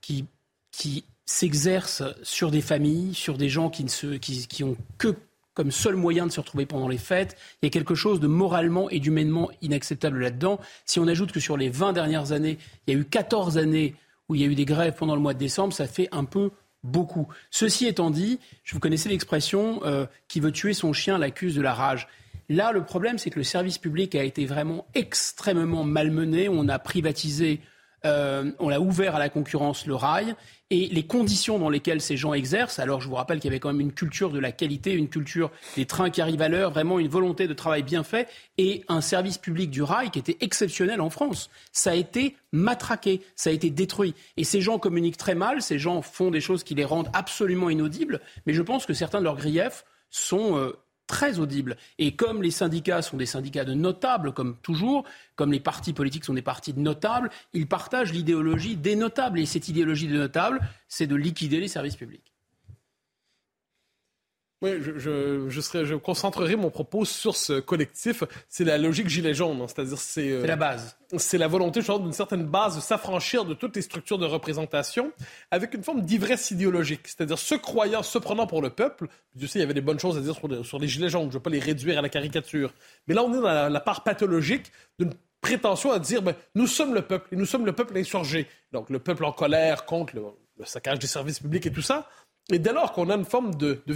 qui, qui s'exerce sur des familles, sur des gens qui, ne se, qui, ont que comme seul moyen de se retrouver pendant les fêtes. Il y a quelque chose de moralement et d'humainement inacceptable là-dedans. Si on ajoute que sur les 20 dernières années, il y a eu 14 années où il y a eu des grèves pendant le mois de décembre, ça fait un peu beaucoup. Ceci étant dit, je vous connaissais l'expression euh, qui veut tuer son chien l'accuse de la rage. Là, le problème, c'est que le service public a été vraiment extrêmement malmené. On a privatisé euh, on a ouvert à la concurrence le rail et les conditions dans lesquelles ces gens exercent. Alors, je vous rappelle qu'il y avait quand même une culture de la qualité, une culture des trains qui arrivent à l'heure, vraiment une volonté de travail bien fait et un service public du rail qui était exceptionnel en France. Ça a été matraqué, ça a été détruit. Et ces gens communiquent très mal, ces gens font des choses qui les rendent absolument inaudibles, mais je pense que certains de leurs griefs sont euh, très audible. Et comme les syndicats sont des syndicats de notables, comme toujours, comme les partis politiques sont des partis de notables, ils partagent l'idéologie des notables. Et cette idéologie des notables, c'est de liquider les services publics. Oui, je, je, je, serais, je concentrerai mon propos sur ce collectif. C'est la logique gilet jaune, hein. c'est-à-dire c'est euh, la base. C'est la volonté, je d'une certaine base de s'affranchir de toutes les structures de représentation avec une forme d'ivresse idéologique, c'est-à-dire se croyant, se prenant pour le peuple. Dieu sait, il y avait des bonnes choses à dire sur, sur les gilets jaunes. Je ne veux pas les réduire à la caricature, mais là on est dans la, la part pathologique d'une prétention à dire ben, nous sommes le peuple et nous sommes le peuple insurgé. Donc le peuple en colère contre le, le saccage des services publics et tout ça. Et dès lors qu'on a une forme de, de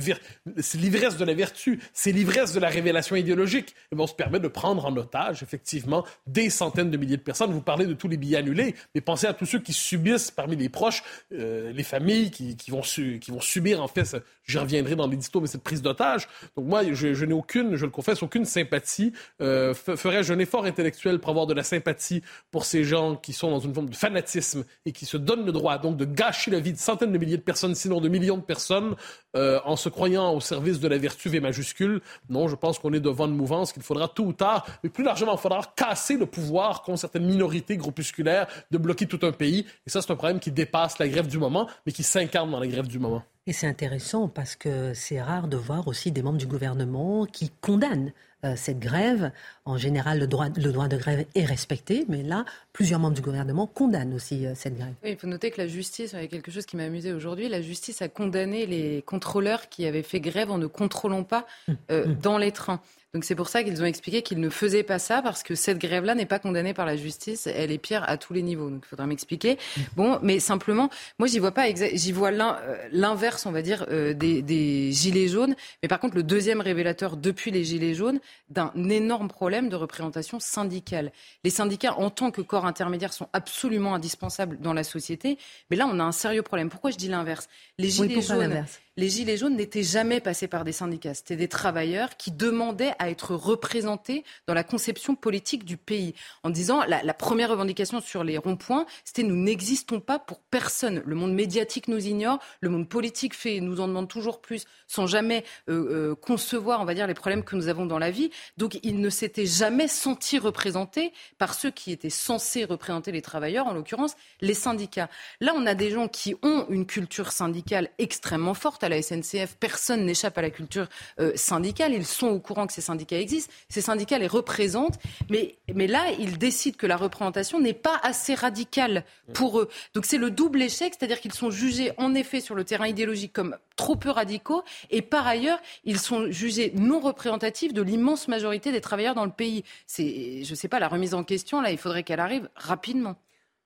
c'est l'ivresse de la vertu, c'est l'ivresse de la révélation idéologique, et on se permet de prendre en otage, effectivement, des centaines de milliers de personnes. Vous parlez de tous les billets annulés, mais pensez à tous ceux qui subissent parmi les proches, euh, les familles qui, qui, vont qui vont subir, en fait, j'y reviendrai dans l'édito, mais cette prise d'otage. Donc moi, je, je n'ai aucune, je le confesse, aucune sympathie. Euh, ferais-je un effort intellectuel pour avoir de la sympathie pour ces gens qui sont dans une forme de fanatisme et qui se donnent le droit, donc, de gâcher la vie de centaines de milliers de personnes, sinon de millions de personne euh, en se croyant au service de la vertu V majuscule. Non, je pense qu'on est devant une mouvance qu'il faudra tôt ou tard, mais plus largement, il faudra casser le pouvoir qu'ont certaines minorités groupusculaires de bloquer tout un pays. Et ça, c'est un problème qui dépasse la grève du moment, mais qui s'incarne dans la grève du moment. Et c'est intéressant parce que c'est rare de voir aussi des membres du gouvernement qui condamnent euh, cette grève. En général, le droit, le droit de grève est respecté, mais là, plusieurs membres du gouvernement condamnent aussi euh, cette grève. Oui, il faut noter que la justice, il y a quelque chose qui m'a amusé aujourd'hui, la justice a condamné les contrôleurs qui avaient fait grève en ne contrôlant pas hum, euh, hum. dans les trains. Donc c'est pour ça qu'ils ont expliqué qu'ils ne faisaient pas ça parce que cette grève-là n'est pas condamnée par la justice. Elle est pire à tous les niveaux. Donc il faudra m'expliquer. Bon, mais simplement, moi j'y vois pas, j'y vois l'inverse, on va dire, euh, des, des, gilets jaunes. Mais par contre, le deuxième révélateur depuis les gilets jaunes d'un énorme problème de représentation syndicale. Les syndicats, en tant que corps intermédiaire, sont absolument indispensables dans la société. Mais là, on a un sérieux problème. Pourquoi je dis l'inverse? Les gilets jaunes les Gilets jaunes n'étaient jamais passés par des syndicats. C'était des travailleurs qui demandaient à être représentés dans la conception politique du pays. En disant, la, première revendication sur les ronds-points, c'était nous n'existons pas pour personne. Le monde médiatique nous ignore, le monde politique fait, nous en demande toujours plus, sans jamais euh, euh, concevoir, on va dire, les problèmes que nous avons dans la vie. Donc, ils ne s'étaient jamais sentis représentés par ceux qui étaient censés représenter les travailleurs, en l'occurrence les syndicats. Là, on a des gens qui ont une culture syndicale extrêmement forte à la SNCF. Personne n'échappe à la culture euh, syndicale. Ils sont au courant que ces syndicats existent. Ces syndicats les représentent. Mais, mais là, ils décident que la représentation n'est pas assez radicale pour eux. Donc c'est le double échec, c'est-à-dire qu'ils sont jugés en effet sur le terrain idéologique comme trop peu radicaux et par ailleurs, ils sont jugés non représentatifs de l'immense majorité des travailleurs dans le pays. C'est, je ne sais pas, la remise en question, là, il faudrait qu'elle arrive rapidement.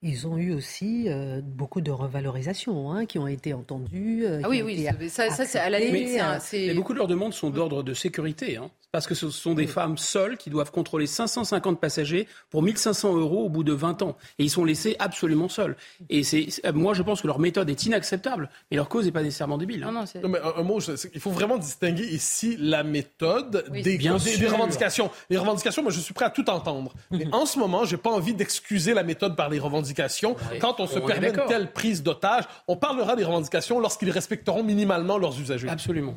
Ils ont eu aussi euh, beaucoup de revalorisations hein, qui ont été entendues. Euh, ah oui, oui, ça, ça c'est à la limite. Mais, beaucoup de leurs demandes sont d'ordre de sécurité. Hein, parce que ce sont des femmes seules qui doivent contrôler 550 passagers pour 1500 euros au bout de 20 ans. Et ils sont laissés absolument seuls. Et c'est, moi, je pense que leur méthode est inacceptable, mais leur cause n'est pas nécessairement débile. Hein. Non, non, mais un, mot, il faut vraiment distinguer ici la méthode des, des, revendications. Les revendications, moi, je suis prêt à tout entendre. Mais mhm. en ce moment, j'ai pas envie d'excuser la méthode par les revendications quand on se permet une telle prise d'otage, on parlera des revendications lorsqu'ils respecteront minimalement leurs usagers. Absolument.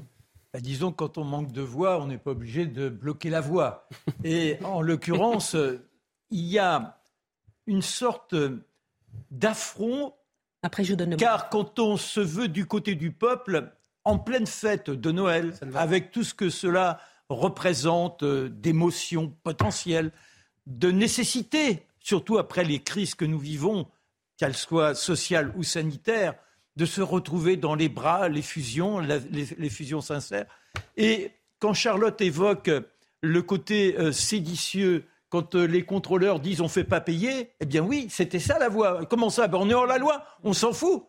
Bah, disons que quand on manque de voix, on n'est pas obligé de bloquer la voix. Et en l'occurrence, il y a une sorte d'affront. Après, je donne. Car quand on se veut du côté du peuple, en pleine fête de Noël, avec tout ce que cela représente euh, d'émotions potentielles, de nécessité surtout après les crises que nous vivons, qu'elles soient sociales ou sanitaires, de se retrouver dans les bras, les fusions, les, fusions sincères. Et quand Charlotte évoque le côté euh, séditieux, quand euh, les contrôleurs disent on ne fait pas payer, eh bien oui, c'était ça la voie. Comment ça? Ben, On est hors la loi, on s'en fout.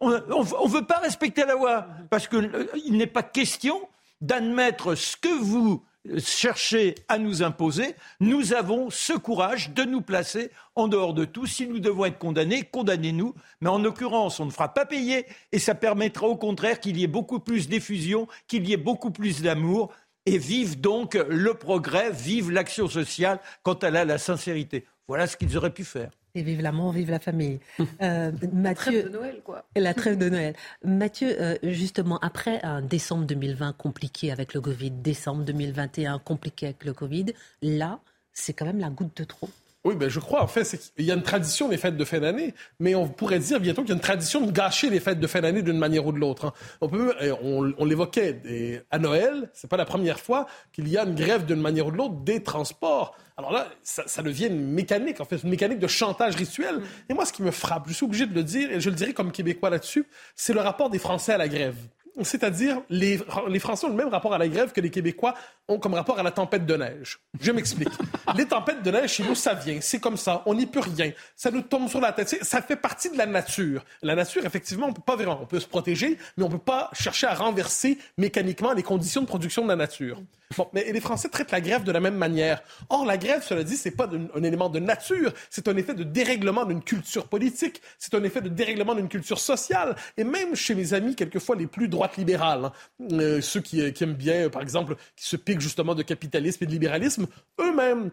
On ne veut pas respecter la loi, parce qu'il euh, n'est pas question d'admettre ce que vous chercher à nous imposer, nous avons ce courage de nous placer en dehors de tout. Si nous devons être condamnés, condamnez-nous. Mais en l'occurrence, on ne fera pas payer et ça permettra au contraire qu'il y ait beaucoup plus d'effusion, qu'il y ait beaucoup plus d'amour. Et vive donc le progrès, vive l'action sociale quand elle a la sincérité. Voilà ce qu'ils auraient pu faire. Et vive l'amour, vive la famille. Euh, la trêve de Noël, quoi. La trêve de Noël. Mathieu, euh, justement, après un décembre 2020 compliqué avec le Covid, décembre 2021 compliqué avec le Covid, là, c'est quand même la goutte de trop. Oui, ben je crois. En fait, il y a une tradition des fêtes de fin d'année, mais on pourrait dire bientôt qu'il y a une tradition de gâcher les fêtes de fin d'année d'une manière ou de l'autre. Hein. On peut, on, l'évoquait à Noël, c'est pas la première fois qu'il y a une grève d'une manière ou de l'autre des transports. Alors là, ça, devient une mécanique, en fait, une mécanique de chantage rituel. Et moi, ce qui me frappe, je suis obligé de le dire, et je le dirais comme Québécois là-dessus, c'est le rapport des Français à la grève. C'est-à-dire, les, les, Français ont le même rapport à la grève que les Québécois ont comme rapport à la tempête de neige. Je m'explique. les tempêtes de neige, chez nous, ça vient. C'est comme ça. On n'y peut rien. Ça nous tombe sur la tête. Ça fait partie de la nature. La nature, effectivement, on peut pas vraiment. On peut se protéger, mais on peut pas chercher à renverser mécaniquement les conditions de production de la nature. Bon, mais les Français traitent la grève de la même manière. Or, la grève, cela dit, c'est pas un, élément de nature. C'est un effet de dérèglement d'une culture politique. C'est un effet de dérèglement d'une culture sociale. Et même chez mes amis, quelquefois les plus droites libérales, hein, euh, ceux qui, qui, aiment bien, par exemple, qui se piquent justement de capitalisme et de libéralisme, eux-mêmes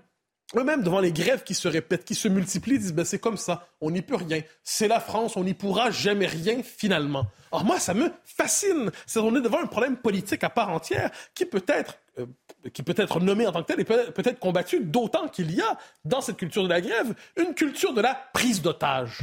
eux-mêmes, devant les grèves qui se répètent, qui se multiplient, disent ben, c'est comme ça, on n'y peut rien. C'est la France, on n'y pourra jamais rien finalement. Or, moi, ça me fascine. C'est on est devant un problème politique à part entière qui peut être, euh, qui peut être nommé en tant que tel et peut, peut être combattu, d'autant qu'il y a dans cette culture de la grève une culture de la prise d'otage.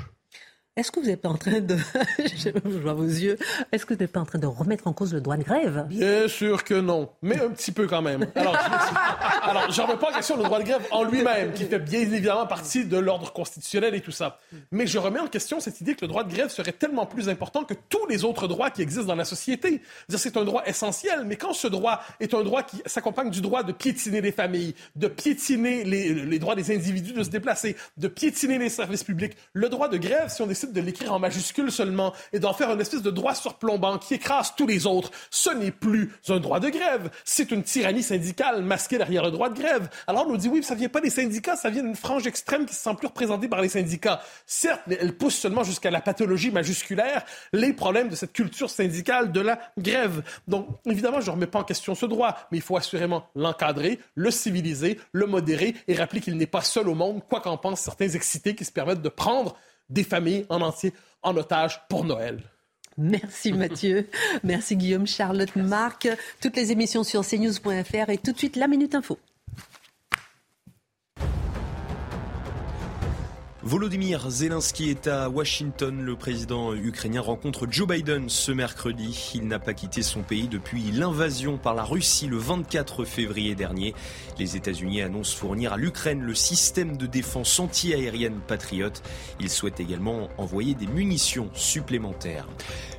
Est-ce que vous n'êtes pas en train de, je vois vos yeux, est-ce que vous n'êtes pas en train de remettre en cause le droit de grève? Bien sûr que non, mais un petit peu quand même. Alors, je ne remets pas en question le droit de grève en lui-même, qui fait bien évidemment partie de l'ordre constitutionnel et tout ça. Mais je remets en question cette idée que le droit de grève serait tellement plus important que tous les autres droits qui existent dans la société. C'est un droit essentiel, mais quand ce droit est un droit qui s'accompagne du droit de piétiner les familles, de piétiner les, les droits des individus de se déplacer, de piétiner les services publics, le droit de grève, si on décide de l'écrire en majuscule seulement et d'en faire une espèce de droit surplombant qui écrase tous les autres, ce n'est plus un droit de grève, c'est une tyrannie syndicale masquée derrière le droit de grève. Alors on nous dit oui, ça vient pas des syndicats, ça vient d'une frange extrême qui se sent plus représentée par les syndicats. Certes, mais elle pousse seulement jusqu'à la pathologie majusculaire les problèmes de cette culture syndicale de la grève. Donc évidemment, je ne remets pas en question ce droit, mais il faut assurément l'encadrer, le civiliser, le modérer et rappeler qu'il n'est pas seul au monde, quoi qu'en pensent certains excités qui se permettent de prendre des familles en entier en otage pour Noël. Merci Mathieu. Merci Guillaume, Charlotte, Marc. Toutes les émissions sur cnews.fr et tout de suite la Minute Info. Volodymyr Zelensky est à Washington. Le président ukrainien rencontre Joe Biden ce mercredi. Il n'a pas quitté son pays depuis l'invasion par la Russie le 24 février dernier. Les États-Unis annoncent fournir à l'Ukraine le système de défense anti-aérienne Patriot. Il souhaite également envoyer des munitions supplémentaires.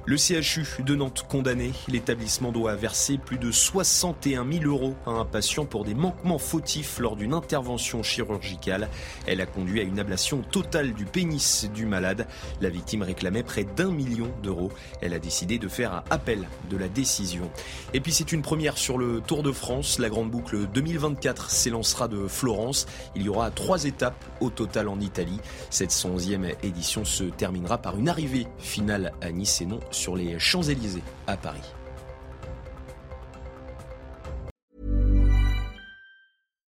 Le CHU de Nantes condamné, l'établissement doit verser plus de 61 000 euros à un patient pour des manquements fautifs lors d'une intervention chirurgicale. Elle a conduit à une ablation du pénis du malade. La victime réclamait près d'un million d'euros. Elle a décidé de faire appel de la décision. Et puis c'est une première sur le Tour de France. La grande boucle 2024 s'élancera de Florence. Il y aura trois étapes au total en Italie. Cette 111e édition se terminera par une arrivée finale à Nice et non sur les Champs-Élysées à Paris.